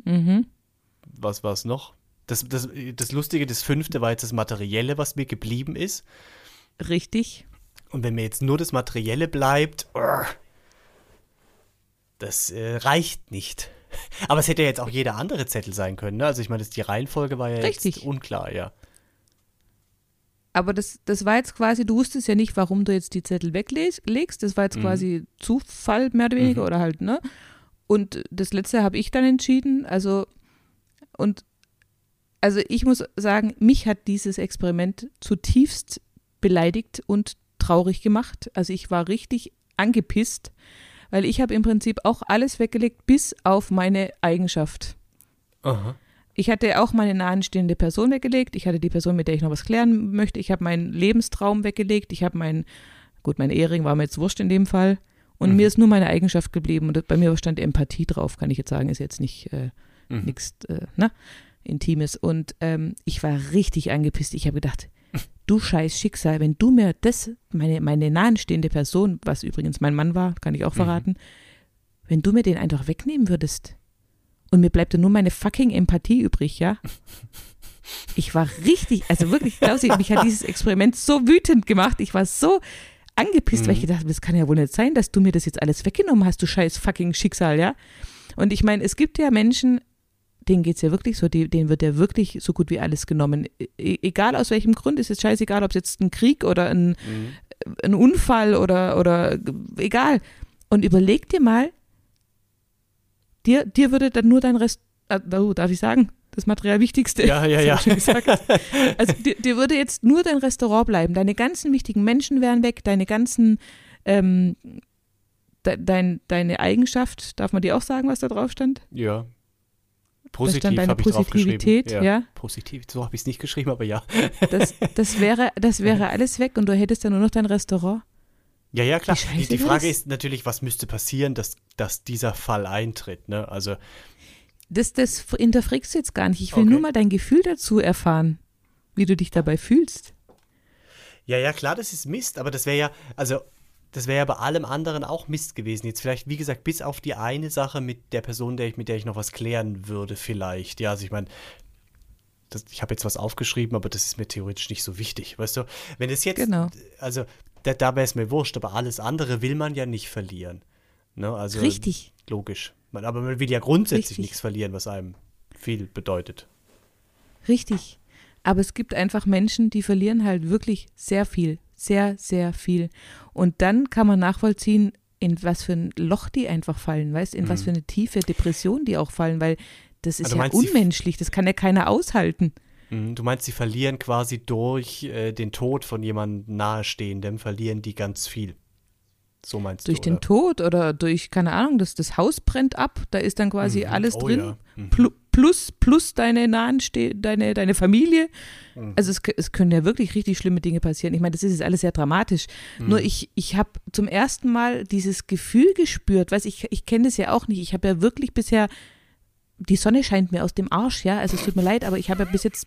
Speaker 3: Mhm.
Speaker 2: was war es noch? Das, das, das Lustige, das fünfte war jetzt das Materielle, was mir geblieben ist.
Speaker 3: Richtig.
Speaker 2: Und wenn mir jetzt nur das Materielle bleibt, urgh, das äh, reicht nicht. [laughs] Aber es hätte ja jetzt auch jeder andere Zettel sein können. Ne? Also ich meine, die Reihenfolge war ja jetzt
Speaker 3: Richtig.
Speaker 2: unklar, ja.
Speaker 3: Aber das, das war jetzt quasi, du wusstest ja nicht, warum du jetzt die Zettel weglegst. Das war jetzt
Speaker 2: Mhm.
Speaker 3: quasi Zufall, mehr oder weniger,
Speaker 2: Mhm.
Speaker 3: oder halt, ne? Und das letzte habe ich dann entschieden. Also, und also ich muss sagen, mich hat dieses Experiment zutiefst beleidigt und traurig gemacht. Also ich war richtig angepisst, weil ich habe im Prinzip auch alles weggelegt, bis auf meine Eigenschaft.
Speaker 2: Aha.
Speaker 3: Ich hatte auch meine nahenstehende Person weggelegt. Ich hatte die Person, mit der ich noch was klären möchte. Ich habe meinen Lebenstraum weggelegt. Ich habe meinen, gut, mein Ehering war mir jetzt wurscht in dem Fall. Und
Speaker 2: Mhm.
Speaker 3: mir ist nur meine Eigenschaft geblieben. Und bei mir stand Empathie drauf, kann ich jetzt sagen. Ist jetzt nicht äh,
Speaker 2: Mhm.
Speaker 3: nichts äh, ne, Intimes. Und ähm, ich war richtig angepisst. Ich habe gedacht, du scheiß Schicksal, wenn du mir das, meine, meine nahenstehende Person, was übrigens mein Mann war, kann ich auch
Speaker 2: Mhm.
Speaker 3: verraten, wenn du mir den einfach wegnehmen würdest und mir bleibt dann nur meine fucking Empathie übrig, ja? Ich war richtig, also wirklich, Klausi, mich hat dieses Experiment so wütend gemacht. Ich war so angepisst, weil ich gedacht habe, das kann ja wohl nicht sein, dass du mir das jetzt alles weggenommen hast, du scheiß fucking Schicksal, ja? Und ich meine, es gibt ja Menschen, denen geht es ja wirklich so, denen wird ja wirklich so gut wie alles genommen. E egal aus welchem Grund, ist jetzt scheißegal, ob es jetzt ein Krieg oder ein,
Speaker 2: Mhm.
Speaker 3: ein Unfall oder, oder egal. Und überleg dir mal, dir, dir würde dann nur dein Rest, oh, darf ich sagen, das Material Wichtigste.
Speaker 2: Ja, ja, ja.
Speaker 3: Also dir, dir würde jetzt nur dein Restaurant bleiben. Deine ganzen wichtigen Menschen wären weg, deine ganzen, ähm, de, dein, deine Eigenschaft, darf man dir auch sagen, was da drauf stand?
Speaker 2: Ja. Positiv habe ich
Speaker 3: Positivität,
Speaker 2: geschrieben.
Speaker 3: ja.
Speaker 2: Positiv, so habe ich es nicht geschrieben, aber ja.
Speaker 3: Das, das, wäre, das wäre [laughs] alles weg und du hättest dann nur noch dein Restaurant.
Speaker 2: Ja, ja, klar. Die, die Frage ist natürlich, was müsste passieren, dass, dass dieser Fall eintritt, ne? Also,
Speaker 3: Das, das hinterfragst du jetzt gar nicht. Ich will
Speaker 2: Okay.
Speaker 3: nur mal dein Gefühl dazu erfahren, wie du dich dabei fühlst.
Speaker 2: ja, ja, klar, das ist Mist, aber das wäre ja, also, das wäre ja bei allem anderen auch Mist gewesen. Jetzt vielleicht, wie gesagt, bis auf die eine Sache mit der Person, der ich, mit der ich noch was klären würde, vielleicht. Ja, also ich meine, ich habe jetzt was aufgeschrieben, aber das ist mir theoretisch nicht so wichtig, weißt du? Wenn es jetzt,
Speaker 3: Genau.
Speaker 2: also, da, da wäre es mir wurscht, aber alles andere will man ja nicht verlieren. Ne? Also,
Speaker 3: Richtig.
Speaker 2: Logisch. Man, aber man will ja grundsätzlich
Speaker 3: Richtig.
Speaker 2: nichts verlieren, was einem viel bedeutet.
Speaker 3: Richtig. Aber es gibt einfach Menschen, die verlieren halt wirklich sehr viel. Sehr, sehr viel. Und dann kann man nachvollziehen, in was für ein Loch die einfach fallen, weißt in was für eine tiefe Depression die auch fallen, weil das ist
Speaker 2: Also
Speaker 3: ja unmenschlich, das kann ja keiner aushalten.
Speaker 2: Mhm, Du meinst, sie verlieren quasi durch äh, den Tod von jemandem Nahestehendem, verlieren die ganz viel. So meinst
Speaker 3: Durch
Speaker 2: du,
Speaker 3: den
Speaker 2: oder?
Speaker 3: Tod oder durch, keine Ahnung, das, das Haus brennt ab, da ist dann quasi
Speaker 2: Mhm.
Speaker 3: alles
Speaker 2: Oh
Speaker 3: drin.
Speaker 2: ja. Mhm.
Speaker 3: Plu- Plus, plus deine nahen, Ste- deine, deine Familie.
Speaker 2: Mhm.
Speaker 3: Also es, es können ja wirklich richtig schlimme Dinge passieren. Ich meine, das ist jetzt alles sehr dramatisch.
Speaker 2: Mhm.
Speaker 3: Nur ich, ich habe zum ersten Mal dieses Gefühl gespürt, weiß ich, ich kenne das ja auch nicht. Ich habe ja wirklich bisher, die Sonne scheint mir aus dem Arsch, ja. Also es tut mir leid, aber ich habe ja bis jetzt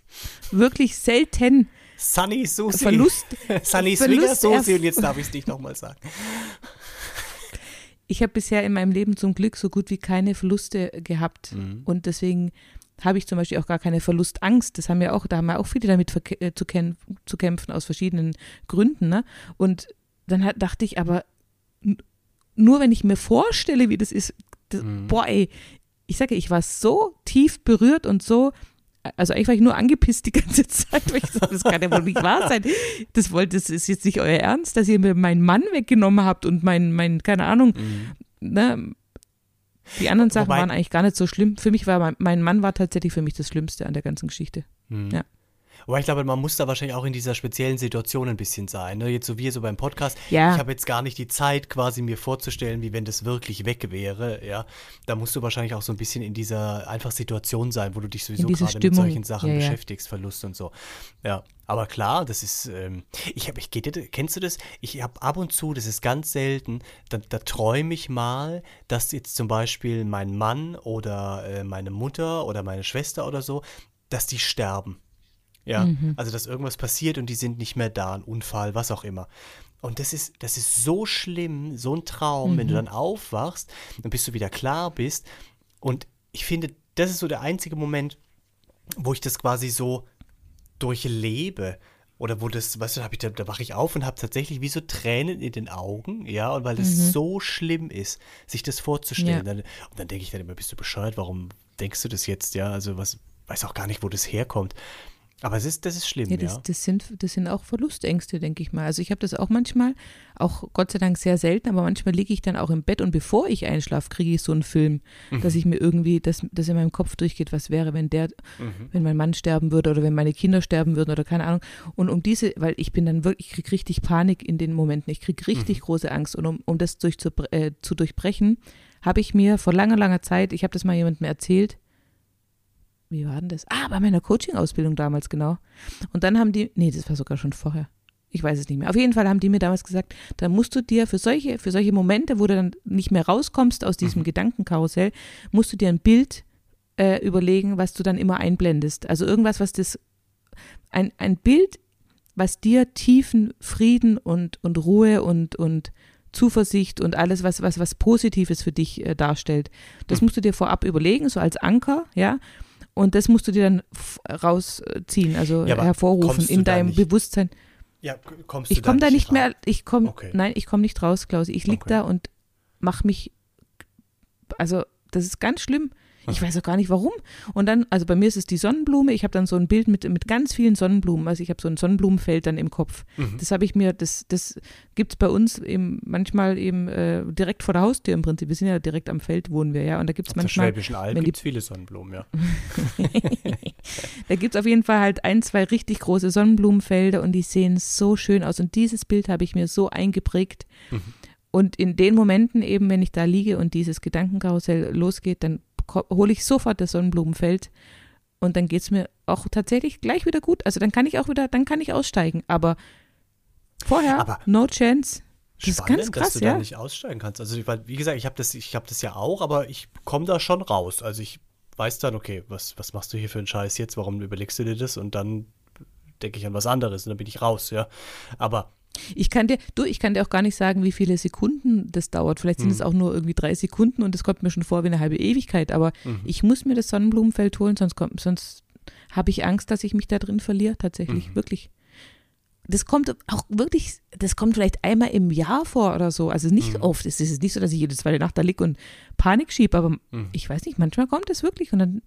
Speaker 3: wirklich selten
Speaker 2: Sunny Susi.
Speaker 3: Verlust. [laughs]
Speaker 2: Sunny
Speaker 3: Verlust
Speaker 2: Susi und jetzt darf ich es nicht nochmal sagen.
Speaker 3: Ich habe bisher in meinem Leben zum Glück so gut wie keine Verluste gehabt.
Speaker 2: Mhm.
Speaker 3: Und deswegen habe ich zum Beispiel auch gar keine Verlustangst. Das haben ja auch, da haben ja auch viele damit äh, zu, kä- zu kämpfen aus verschiedenen Gründen. Ne? Und dann hat, dachte ich aber, nur wenn ich mir vorstelle, wie das ist, das,
Speaker 2: Mhm.
Speaker 3: boah, ey, ich sage, ich war so tief berührt und so, also eigentlich war ich nur angepisst die ganze [laughs] Zeit, weil ich so, das kann ja wohl nicht wahr sein. Das wollt, das ist jetzt nicht euer Ernst, dass ihr mir meinen Mann weggenommen habt und mein, mein, keine Ahnung, ne, die anderen Sachen
Speaker 2: Wobei-
Speaker 3: waren eigentlich gar nicht so schlimm. Für mich war mein, mein Mann war tatsächlich für mich das Schlimmste an der ganzen Geschichte.
Speaker 2: Mhm.
Speaker 3: Ja.
Speaker 2: Aber ich glaube, man muss da wahrscheinlich auch in dieser speziellen Situation ein bisschen sein. Ne? Jetzt so wie so beim Podcast.
Speaker 3: Ja.
Speaker 2: Ich habe jetzt gar nicht die Zeit, quasi mir vorzustellen, wie wenn das wirklich weg wäre. Ja, da musst du wahrscheinlich auch so ein bisschen in dieser einfach Situation sein, wo du dich sowieso gerade mit solchen Sachen
Speaker 3: Ja, ja.
Speaker 2: beschäftigst, Verlust und so. Ja, aber klar, das ist. Ähm, ich habe, ich kennst du das? Ich habe ab und zu, das ist ganz selten. Da, da träume ich mal, dass jetzt zum Beispiel mein Mann oder äh, meine Mutter oder meine Schwester oder so, dass die sterben. Ja,
Speaker 3: Mhm.
Speaker 2: also dass irgendwas passiert und die sind nicht mehr da, ein Unfall, was auch immer. Und das ist, das ist so schlimm, so ein Traum, wenn du dann aufwachst, dann bist du wieder klar bist. Und ich finde, das ist so der einzige Moment, wo ich das quasi so durchlebe. Oder wo das, weißt du, da, hab ich, da, da wache ich auf und habe tatsächlich wie so Tränen in den Augen, ja, und weil das so schlimm ist, sich das vorzustellen.
Speaker 3: Ja.
Speaker 2: Dann, und dann denke ich dann immer, bist du bescheuert, warum denkst du das jetzt, ja? Also was, weiß auch gar nicht, wo das herkommt. Aber es ist, das ist schlimm,
Speaker 3: Ja,
Speaker 2: ja.
Speaker 3: das, das, sind, das sind auch Verlustängste, denke ich mal. Also ich habe das auch manchmal, auch Gott sei Dank sehr selten, aber manchmal liege ich dann auch im Bett und bevor ich einschlafe, kriege ich so einen Film,
Speaker 2: Mhm.
Speaker 3: dass ich mir irgendwie, dass, dass in meinem Kopf durchgeht, was wäre, wenn der,
Speaker 2: Mhm.
Speaker 3: wenn mein Mann sterben würde oder wenn meine Kinder sterben würden oder keine Ahnung. Und um diese, weil ich bin dann wirklich, ich kriege richtig Panik in den Momenten, ich kriege richtig
Speaker 2: Mhm.
Speaker 3: große Angst. Und um, um das durch, zu, äh, zu durchbrechen, habe ich mir vor langer, langer Zeit, ich habe das mal jemandem erzählt, wie war denn das? Ah, bei meiner Coaching-Ausbildung damals, genau. Und dann haben die, nee, das war sogar schon vorher. Ich weiß es nicht mehr. Auf jeden Fall haben die mir damals gesagt, da musst du dir für solche, für solche Momente, wo du dann nicht mehr rauskommst aus diesem Gedankenkarussell, musst du dir ein Bild äh, überlegen, was du dann immer einblendest. Also irgendwas, was das, ein, ein Bild was dir tiefen Frieden und, und Ruhe und, und Zuversicht und alles, was, was, was Positives für dich äh, darstellt. Das
Speaker 2: Mhm.
Speaker 3: musst du dir vorab überlegen, so als Anker, ja. Und das musst du dir dann rausziehen, also
Speaker 2: Ja,
Speaker 3: hervorrufen
Speaker 2: du
Speaker 3: in deinem
Speaker 2: nicht
Speaker 3: Bewusstsein.
Speaker 2: Ja, kommst
Speaker 3: Ich komme da nicht
Speaker 2: rein?
Speaker 3: mehr, ich komme,
Speaker 2: Okay.
Speaker 3: nein, ich komme nicht raus, Klaus. Ich lieg
Speaker 2: Okay.
Speaker 3: da und mach mich, also das ist ganz schlimm. Ich weiß auch gar nicht warum. Und dann, also bei mir ist es die Sonnenblume. Ich habe dann so ein Bild mit, mit ganz vielen Sonnenblumen. Also ich habe so ein Sonnenblumenfeld dann im Kopf.
Speaker 2: Mhm.
Speaker 3: Das habe ich mir, das, das gibt es bei uns eben manchmal eben äh, direkt vor der Haustür im Prinzip. Wir sind ja direkt am Feld, wohnen wir ja. Und da gibt es
Speaker 2: Auf der
Speaker 3: manchmal,
Speaker 2: Schwäbischen Alb gibt es viele Sonnenblumen, ja. [laughs]
Speaker 3: da gibt es auf jeden Fall halt ein, zwei richtig große Sonnenblumenfelder und die sehen so schön aus. Und dieses Bild habe ich mir so eingeprägt.
Speaker 2: Mhm.
Speaker 3: Und in den Momenten eben, wenn ich da liege und dieses Gedankenkarussell losgeht, dann hole ich sofort das Sonnenblumenfeld und dann geht es mir auch tatsächlich gleich wieder gut. Also dann kann ich auch wieder, dann kann ich aussteigen. Aber vorher,
Speaker 2: Aber-
Speaker 3: no chance. Das ist
Speaker 2: Spannend,
Speaker 3: ganz krass,
Speaker 2: dass du
Speaker 3: ja.
Speaker 2: da nicht aussteigen kannst. Also, wie gesagt, ich habe das, ich hab das ja auch, aber ich komme da schon raus. Also, ich weiß dann, okay, was, was machst du hier für einen Scheiß jetzt? Warum überlegst du dir das? Und dann denke ich an was anderes und dann bin ich raus, ja. Aber
Speaker 3: Ich kann dir, du, ich kann dir auch gar nicht sagen, wie viele Sekunden das dauert. Vielleicht sind es
Speaker 2: Hm.
Speaker 3: auch nur irgendwie drei Sekunden und das kommt mir schon vor wie eine halbe Ewigkeit. Aber
Speaker 2: Mhm.
Speaker 3: ich muss mir das Sonnenblumenfeld holen, sonst kommt, sonst habe ich Angst, dass ich mich da drin verliere. Tatsächlich,
Speaker 2: Mhm.
Speaker 3: wirklich. Das kommt auch wirklich, das kommt vielleicht einmal im Jahr vor oder so. Also nicht
Speaker 2: Mhm.
Speaker 3: oft. Es ist nicht so, dass ich jede zweite Nacht da liege und Panik schiebe, aber
Speaker 2: Mhm.
Speaker 3: ich weiß nicht, manchmal kommt das wirklich und dann,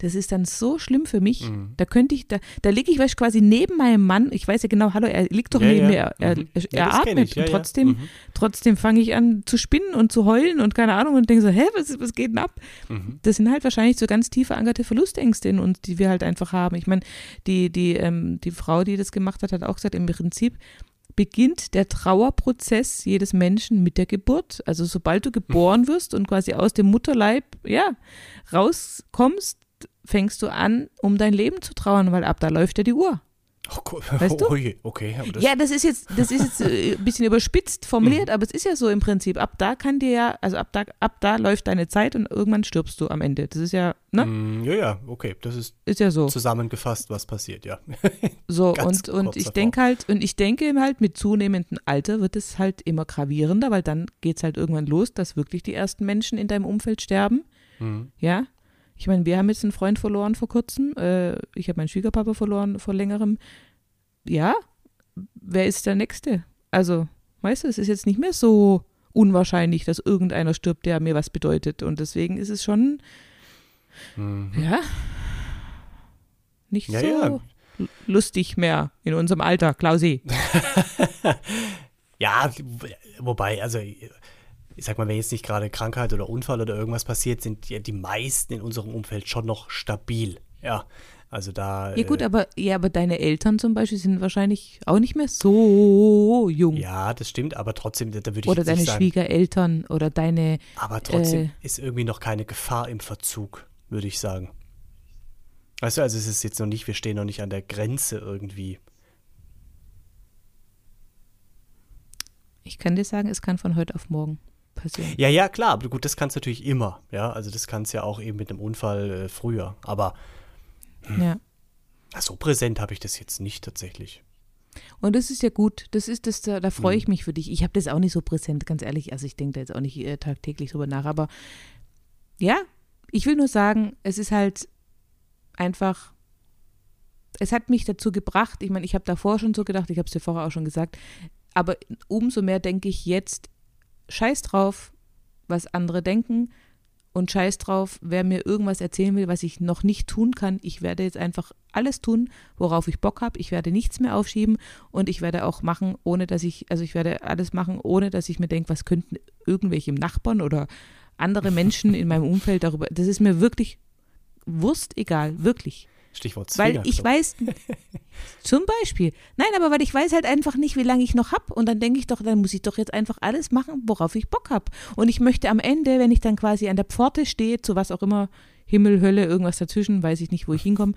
Speaker 3: das ist dann so schlimm für mich.
Speaker 2: Mhm.
Speaker 3: Da könnte ich, da, da liege ich weißt, quasi neben meinem Mann. Ich weiß ja genau, hallo, er liegt doch
Speaker 2: Ja,
Speaker 3: neben
Speaker 2: ja.
Speaker 3: mir. Er, er,
Speaker 2: Mhm.
Speaker 3: er
Speaker 2: Ja,
Speaker 3: atmet und trotzdem,
Speaker 2: Mhm.
Speaker 3: trotzdem fange ich an zu spinnen und zu heulen und keine Ahnung und denke so, hä, was, was geht denn ab?
Speaker 2: Mhm.
Speaker 3: Das sind halt wahrscheinlich so ganz tief verankerte Verlustängste in uns, die wir halt einfach haben. Ich meine, die, die, ähm, die Frau, die das gemacht hat, hat auch gesagt, im Prinzip beginnt der Trauerprozess jedes Menschen mit der Geburt. Also sobald du geboren wirst und quasi aus dem Mutterleib, ja, rauskommst, fängst du an, um dein Leben zu trauern, weil ab da läuft ja die Uhr.
Speaker 2: Oh.
Speaker 3: Weißt du? [laughs]
Speaker 2: Okay, das,
Speaker 3: Ja, das ist jetzt, das ist jetzt äh, ein bisschen überspitzt formuliert,
Speaker 2: Mhm.
Speaker 3: aber es ist ja so im Prinzip. Ab da kann dir ja, also ab da, ab da läuft deine Zeit und irgendwann stirbst du am Ende. Das ist ja, ne?
Speaker 2: Mm, ja, ja, okay, das ist
Speaker 3: Ist ja so.
Speaker 2: zusammengefasst, was passiert, ja. [laughs]
Speaker 3: So, und, und ich denke halt, und ich denke halt, mit zunehmendem Alter wird es halt immer gravierender, weil dann geht es halt irgendwann los, dass wirklich die ersten Menschen in deinem Umfeld sterben.
Speaker 2: Mhm.
Speaker 3: Ja. Ich meine, wir haben jetzt einen Freund verloren vor kurzem. Äh, ich habe meinen Schwiegerpapa verloren vor längerem. Ja, wer ist der Nächste? Also, weißt du, es ist jetzt nicht mehr so unwahrscheinlich, dass irgendeiner stirbt, der mir was bedeutet. Und deswegen ist es schon,
Speaker 2: Mhm.
Speaker 3: ja, nicht
Speaker 2: Ja,
Speaker 3: so
Speaker 2: ja.
Speaker 3: lustig mehr in unserem Alter, Klausi. [laughs]
Speaker 2: Ja, wobei, also ich sag mal, wenn jetzt nicht gerade Krankheit oder Unfall oder irgendwas passiert, sind ja die meisten in unserem Umfeld schon noch stabil. Ja, also da.
Speaker 3: Ja gut,
Speaker 2: äh,
Speaker 3: aber, ja, aber deine Eltern zum Beispiel sind wahrscheinlich auch nicht mehr so jung.
Speaker 2: ja, das stimmt, aber trotzdem, da da würde ich
Speaker 3: oder
Speaker 2: jetzt nicht
Speaker 3: deine
Speaker 2: sagen.
Speaker 3: Schwiegereltern oder deine,
Speaker 2: Aber trotzdem
Speaker 3: äh,
Speaker 2: ist irgendwie noch keine Gefahr im Verzug, würde ich sagen. Weißt du, also es ist jetzt noch nicht, wir stehen noch nicht an der Grenze irgendwie.
Speaker 3: ich kann dir sagen, es kann von heute auf morgen passieren.
Speaker 2: Ja, ja, klar, aber gut, das kannst du natürlich immer. Ja, also das kannst ja auch eben mit einem Unfall äh, früher. Aber
Speaker 3: Ja.
Speaker 2: na, so präsent habe ich das jetzt nicht tatsächlich.
Speaker 3: Und das ist ja gut. Das ist das, da, da freue ich
Speaker 2: Mhm.
Speaker 3: mich für dich. Ich habe das auch nicht so präsent, ganz ehrlich. Also ich denke da jetzt auch nicht äh, tagtäglich drüber nach. Aber ja, ich will nur sagen, es ist halt einfach, es hat mich dazu gebracht. Ich meine, ich habe davor schon so gedacht, ich habe es dir vorher auch schon gesagt. Aber umso mehr denke ich jetzt, scheiß drauf, was andere denken. Und scheiß drauf, wer mir irgendwas erzählen will, was ich noch nicht tun kann. Ich werde jetzt einfach alles tun, worauf ich Bock habe. Ich werde nichts mehr aufschieben und ich werde auch machen, ohne dass ich, also ich werde alles machen, ohne dass ich mir denke, was könnten irgendwelche Nachbarn oder andere Menschen in meinem Umfeld darüber. Das ist mir wirklich Wurst egal, wirklich.
Speaker 2: Stichwort
Speaker 3: Weil ich weiß, [laughs] zum Beispiel. Nein, aber weil ich weiß halt einfach nicht, wie lange ich noch habe. Und dann denke ich doch, dann muss ich doch jetzt einfach alles machen, worauf ich Bock habe. Und ich möchte am Ende, wenn ich dann quasi an der Pforte stehe, zu was auch immer, Himmel, Hölle, irgendwas dazwischen, weiß ich nicht, wo ich hinkomme,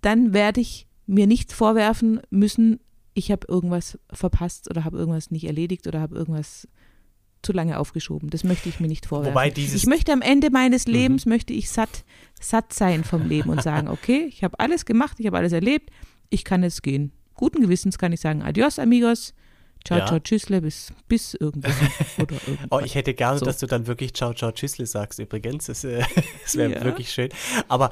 Speaker 3: dann werde ich mir nicht vorwerfen müssen, ich habe irgendwas verpasst oder habe irgendwas nicht erledigt oder habe irgendwas zu lange aufgeschoben. Das möchte ich mir nicht vorwerfen.
Speaker 2: Wobei dieses-
Speaker 3: ich möchte am Ende meines
Speaker 2: Mhm.
Speaker 3: Lebens, möchte ich satt, satt sein vom Leben und sagen, [laughs] okay, ich habe alles gemacht, ich habe alles erlebt, ich kann jetzt gehen. guten Gewissens kann ich sagen, adios, amigos. Ciao,
Speaker 2: Ja.
Speaker 3: ciao, tschüssle, bis, bis irgendwann. [laughs] oder irgendwann.
Speaker 2: Oh, ich hätte gerne,
Speaker 3: So.
Speaker 2: dass du dann wirklich Ciao, Ciao, Tschüssle sagst übrigens. Das, äh, [laughs] das wäre
Speaker 3: Ja.
Speaker 2: wirklich schön. Aber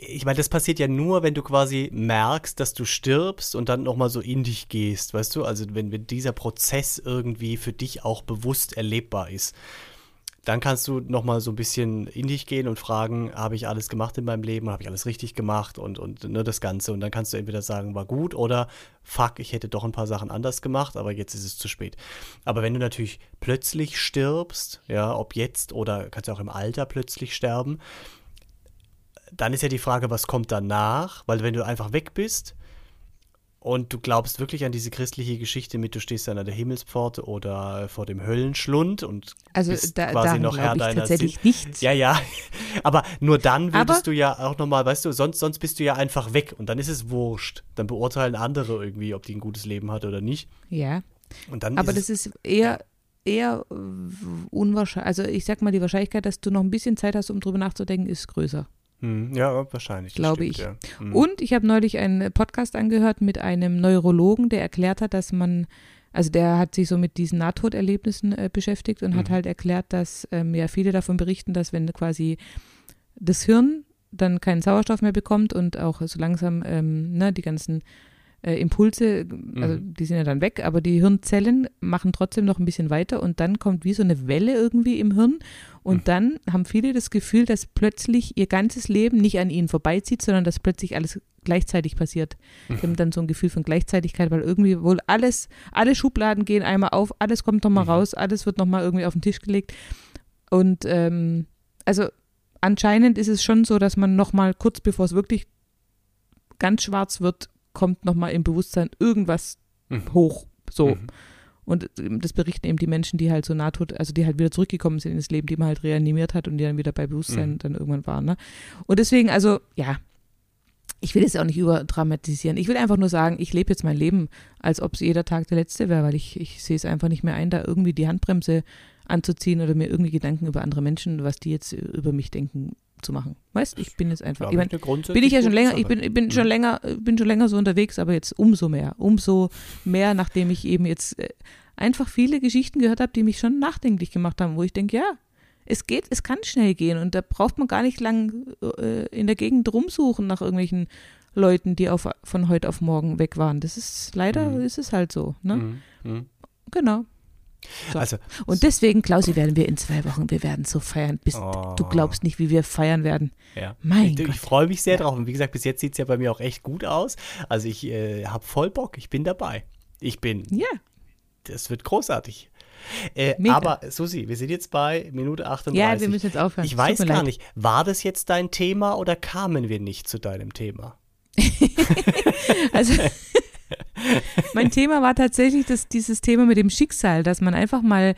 Speaker 2: ich meine, das passiert ja nur, wenn du quasi merkst, dass du stirbst und dann nochmal so in dich gehst, weißt du? Also wenn, wenn dieser Prozess irgendwie für dich auch bewusst erlebbar ist. Dann kannst du nochmal so ein bisschen in dich gehen und fragen, habe ich alles gemacht in meinem Leben, habe ich alles richtig gemacht und, und ne, das Ganze. Und dann kannst du entweder sagen, war gut oder fuck, ich hätte doch ein paar Sachen anders gemacht, aber jetzt ist es zu spät. Aber wenn du natürlich plötzlich stirbst, ja, ob jetzt oder kannst du auch im Alter plötzlich sterben, dann ist ja die Frage, was kommt danach? Weil wenn du einfach weg bist und du glaubst wirklich an diese christliche Geschichte mit, du stehst dann an der Himmelspforte oder vor dem Höllenschlund und
Speaker 3: Also
Speaker 2: bist
Speaker 3: da,
Speaker 2: quasi noch Herr
Speaker 3: ich
Speaker 2: deiner
Speaker 3: tatsächlich nicht.
Speaker 2: ja, ja. [laughs] Aber nur dann würdest
Speaker 3: Aber-
Speaker 2: du ja auch nochmal, weißt du, sonst, sonst bist du ja einfach weg und dann ist es wurscht. Dann beurteilen andere irgendwie, ob die ein gutes Leben hat oder nicht.
Speaker 3: Ja,
Speaker 2: Und dann
Speaker 3: aber
Speaker 2: ist
Speaker 3: das ist eher, eher äh, unwahrscheinlich. Also ich sag mal, die Wahrscheinlichkeit, dass du noch ein bisschen Zeit hast, um drüber nachzudenken, ist größer.
Speaker 2: Hm, ja, wahrscheinlich.
Speaker 3: Glaube
Speaker 2: stimmt,
Speaker 3: ich.
Speaker 2: Ja. Hm.
Speaker 3: Und ich habe neulich einen Podcast angehört mit einem Neurologen, der erklärt hat, dass man, also der hat sich so mit diesen Nahtoderlebnissen äh, beschäftigt und hat
Speaker 2: Mhm.
Speaker 3: halt erklärt, dass ähm, ja viele davon berichten, dass wenn quasi das Hirn dann keinen Sauerstoff mehr bekommt und auch so langsam ähm, ne, die ganzen äh, Impulse, also
Speaker 2: Mhm.
Speaker 3: die sind ja dann weg, aber die Hirnzellen machen trotzdem noch ein bisschen weiter und dann kommt wie so eine Welle irgendwie im Hirn und
Speaker 2: Mhm.
Speaker 3: dann haben viele das Gefühl, dass plötzlich ihr ganzes Leben nicht an ihnen vorbeizieht, sondern dass plötzlich alles gleichzeitig passiert. Die haben dann so ein Gefühl von Gleichzeitigkeit, weil irgendwie wohl alles, alle Schubladen gehen einmal auf, alles kommt nochmal
Speaker 2: Mhm.
Speaker 3: raus, alles wird nochmal irgendwie auf den Tisch gelegt und ähm, also anscheinend ist es schon so, dass man nochmal kurz bevor es wirklich ganz schwarz wird, kommt nochmal im Bewusstsein irgendwas
Speaker 2: Mhm.
Speaker 3: hoch. So.
Speaker 2: Mhm.
Speaker 3: Und ähm, das berichten eben die Menschen, die halt so nahtod, also die halt wieder zurückgekommen sind ins Leben, die man halt reanimiert hat und die dann wieder bei Bewusstsein
Speaker 2: Mhm.
Speaker 3: dann irgendwann waren. Ne? Und deswegen, also, ja, ich will es auch nicht überdramatisieren. Ich will einfach nur sagen, ich lebe jetzt mein Leben, als ob es jeder Tag der letzte wäre, weil ich, ich sehe es einfach nicht mehr ein, da irgendwie die Handbremse anzuziehen oder mir irgendwie Gedanken über andere Menschen, was die jetzt über mich denken, zu machen. Weißt, ich bin jetzt einfach, ich mein, bin ich ja schon länger, ich bin, ich bin schon länger, bin schon länger so unterwegs, aber jetzt umso mehr, umso mehr, nachdem ich eben jetzt äh, einfach viele Geschichten gehört habe, die mich schon nachdenklich gemacht haben, wo ich denke, ja, es geht, es kann schnell gehen und da braucht man gar nicht lang äh, in der Gegend rumsuchen nach irgendwelchen Leuten, die auf, von heute auf morgen weg waren. Das ist leider
Speaker 2: Mhm.
Speaker 3: ist es halt so, ne?
Speaker 2: Mhm. Mhm.
Speaker 3: Genau. So.
Speaker 2: Also,
Speaker 3: Und deswegen, Klausi, werden wir in zwei Wochen, wir werden so feiern. Bis,
Speaker 2: Oh.
Speaker 3: Du glaubst nicht, wie wir feiern werden.
Speaker 2: ja.
Speaker 3: Mein
Speaker 2: ich,
Speaker 3: Gott.
Speaker 2: ich freue mich sehr
Speaker 3: Ja.
Speaker 2: drauf. Und wie gesagt, bis jetzt sieht es ja bei mir auch echt gut aus. Also ich äh, habe voll Bock. Ich bin dabei. Ich bin.
Speaker 3: Ja,
Speaker 2: Das wird großartig. Äh, aber Susi, wir sind jetzt bei Minute 38.
Speaker 3: ja, wir müssen jetzt aufhören.
Speaker 2: ich weiß gar
Speaker 3: leid.
Speaker 2: nicht, war das jetzt dein Thema oder kamen wir nicht zu deinem Thema? [laughs]
Speaker 3: Also [laughs] [laughs] mein Thema war tatsächlich das, dieses Thema mit dem Schicksal, dass man einfach mal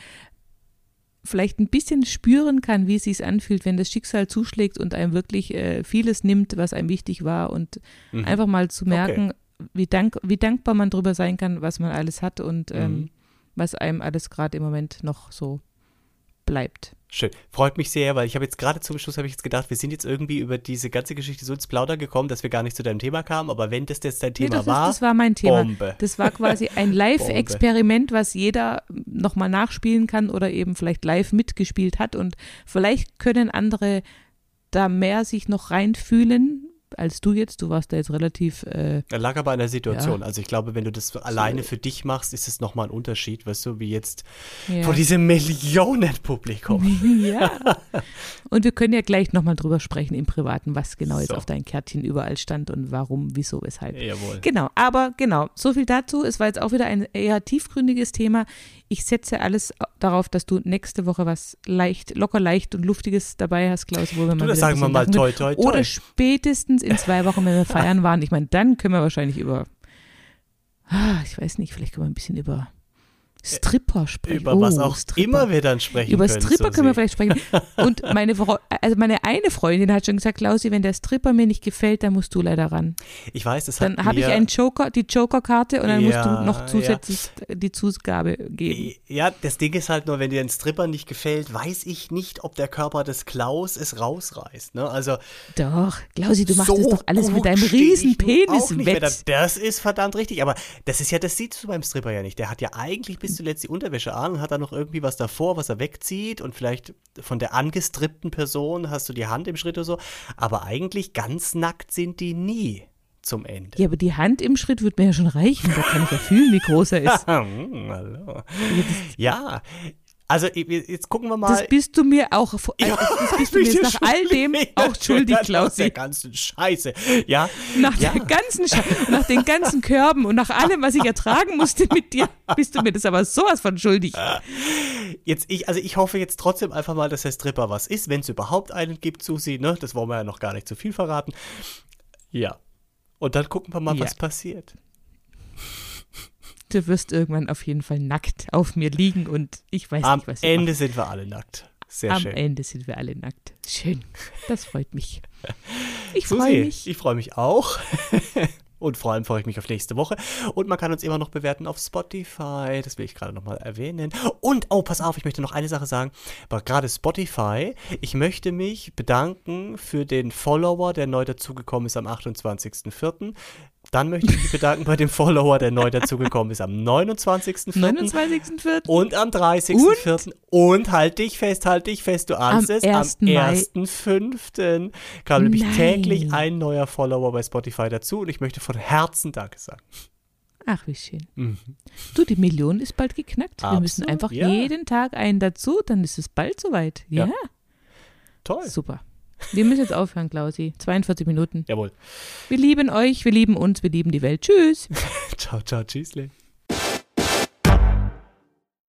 Speaker 3: vielleicht ein bisschen spüren kann, wie es sich anfühlt, wenn das Schicksal zuschlägt und einem wirklich äh, vieles nimmt, was einem wichtig war und
Speaker 2: Mhm.
Speaker 3: einfach mal zu merken, wie, dank, wie dankbar man drüber sein kann, was man alles hat und ähm,
Speaker 2: Mhm.
Speaker 3: was einem alles gerade im Moment noch so bleibt.
Speaker 2: Schön. Freut mich sehr, weil ich habe jetzt gerade zum Schluss habe ich jetzt gedacht, wir sind jetzt irgendwie über diese ganze Geschichte so ins Plaudern gekommen, dass wir gar nicht zu deinem Thema kamen. Aber wenn das jetzt dein
Speaker 3: Nee,
Speaker 2: Thema
Speaker 3: das,
Speaker 2: war,
Speaker 3: ist, das war mein Thema.
Speaker 2: Bombe.
Speaker 3: Das war quasi ein [laughs] Live-Experiment, was jeder nochmal nachspielen kann oder eben vielleicht live mitgespielt hat. Und vielleicht können andere da mehr sich noch reinfühlen als du jetzt. Du warst da jetzt relativ, äh,
Speaker 2: Er lag aber in der Situation. Also ich glaube, wenn du das alleine für dich machst, ist es nochmal ein Unterschied, weißt du, wie jetzt
Speaker 3: ja.
Speaker 2: vor diesem Millionenpublikum. [laughs]
Speaker 3: ja. [laughs] Und wir können ja gleich nochmal drüber sprechen im Privaten, was genau jetzt
Speaker 2: So.
Speaker 3: auf deinem Kärtchen überall stand und warum, wieso, weshalb.
Speaker 2: Jawohl.
Speaker 3: Genau, aber genau, so viel dazu. Es war jetzt auch wieder ein eher tiefgründiges Thema. Ich setze alles darauf, dass du nächste Woche was leicht, locker leicht und luftiges dabei hast, Klaus, wo wir mal
Speaker 2: Du, das sagen wir mal toi, toi, toi.
Speaker 3: Oder spätestens in zwei Wochen, wenn wir feiern waren. Ich meine, dann können wir wahrscheinlich über, ah, ich weiß nicht, vielleicht können wir ein bisschen über Stripper sprechen.
Speaker 2: Über was
Speaker 3: Oh,
Speaker 2: auch
Speaker 3: Stripper.
Speaker 2: immer wir dann sprechen
Speaker 3: Über
Speaker 2: können.
Speaker 3: Stripper können wir vielleicht sprechen. [laughs] Und meine, also meine eine Freundin hat schon gesagt, Klausi, wenn der Stripper mir nicht gefällt, dann musst du leider ran.
Speaker 2: Ich weiß, das
Speaker 3: Dann
Speaker 2: hat
Speaker 3: habe ich einen Joker, die Joker-Karte und dann
Speaker 2: Ja,
Speaker 3: musst du noch
Speaker 2: ja.
Speaker 3: zusätzlich die Zugabe geben.
Speaker 2: Ja, das Ding ist halt nur, wenn dir ein Stripper nicht gefällt, weiß ich nicht, ob der Körper des Klaus es rausreißt. Ne? Also
Speaker 3: Doch, Klausi, du machst
Speaker 2: so
Speaker 3: das doch alles mit deinem riesen Penis wett.
Speaker 2: Das ist verdammt richtig, aber das ist ja, das siehst du beim Stripper ja nicht. Der hat ja eigentlich bis zuletzt die Unterwäsche an und hat dann noch irgendwie was davor, was er wegzieht und vielleicht von der angestrippten Person hast du die Hand im Schritt oder so. Aber eigentlich ganz nackt sind die nie zum Ende.
Speaker 3: Ja, aber die Hand im Schritt wird mir ja schon reichen. Da kann ich ja fühlen, wie groß er ist.
Speaker 2: Hm, [laughs] hallo. Ja, also jetzt gucken wir mal.
Speaker 3: Das bist du mir auch,
Speaker 2: Ja,
Speaker 3: das bist du mir jetzt nach all dem auch schuldig,
Speaker 2: Nach der
Speaker 3: Klausi.
Speaker 2: ganzen Scheiße. Ja,
Speaker 3: Nach
Speaker 2: ja.
Speaker 3: der ganzen Sche nach den ganzen Körben und nach allem, was ich ertragen musste mit dir, bist du mir das aber sowas von schuldig.
Speaker 2: Jetzt ich, also ich hoffe jetzt trotzdem einfach mal, dass der Stripper was ist, wenn es überhaupt einen gibt, Susi, ne? Das wollen wir ja noch gar nicht zu viel verraten. Ja. Und dann gucken wir mal,
Speaker 3: Ja.
Speaker 2: was passiert.
Speaker 3: Du wirst irgendwann auf jeden Fall nackt auf mir liegen und ich weiß
Speaker 2: Am
Speaker 3: nicht, was du
Speaker 2: Ende sind wir alle nackt. Sehr
Speaker 3: Am
Speaker 2: schön.
Speaker 3: Ende sind wir alle nackt. Schön. Das freut mich. [laughs] Ich freue mich.
Speaker 2: ich freue mich auch. [laughs] Und vor allem freue ich mich auf nächste Woche. Und man kann uns immer noch bewerten auf Spotify. Das will ich gerade nochmal erwähnen. Und, oh, pass auf, ich möchte noch eine Sache sagen. Aber gerade Spotify, ich möchte mich bedanken für den Follower, der neu dazugekommen ist am 28.04. Dann möchte ich mich bedanken bei dem Follower, der neu dazugekommen ist am 29.04.
Speaker 3: 29.04.
Speaker 2: Und am 30.04. Und halt dich fest, halt dich fest, du ahnst es, am
Speaker 3: 1. Mai.
Speaker 2: 1.05. kam nämlich
Speaker 3: Nein.
Speaker 2: täglich ein neuer Follower bei Spotify dazu und ich möchte von Herzen Danke sagen.
Speaker 3: Ach, wie schön. Du, die Million ist bald geknackt. Wir müssen
Speaker 2: Mhm. Absolut,
Speaker 3: einfach
Speaker 2: ja.
Speaker 3: jeden Tag einen dazu, dann ist es bald soweit. Ja,
Speaker 2: Ja. Toll.
Speaker 3: super. Wir müssen jetzt aufhören, Klausi. 42 Minuten.
Speaker 2: Jawohl.
Speaker 3: Wir lieben euch, wir lieben uns, wir lieben die Welt. Tschüss. [laughs]
Speaker 2: Ciao, ciao, tschüssle.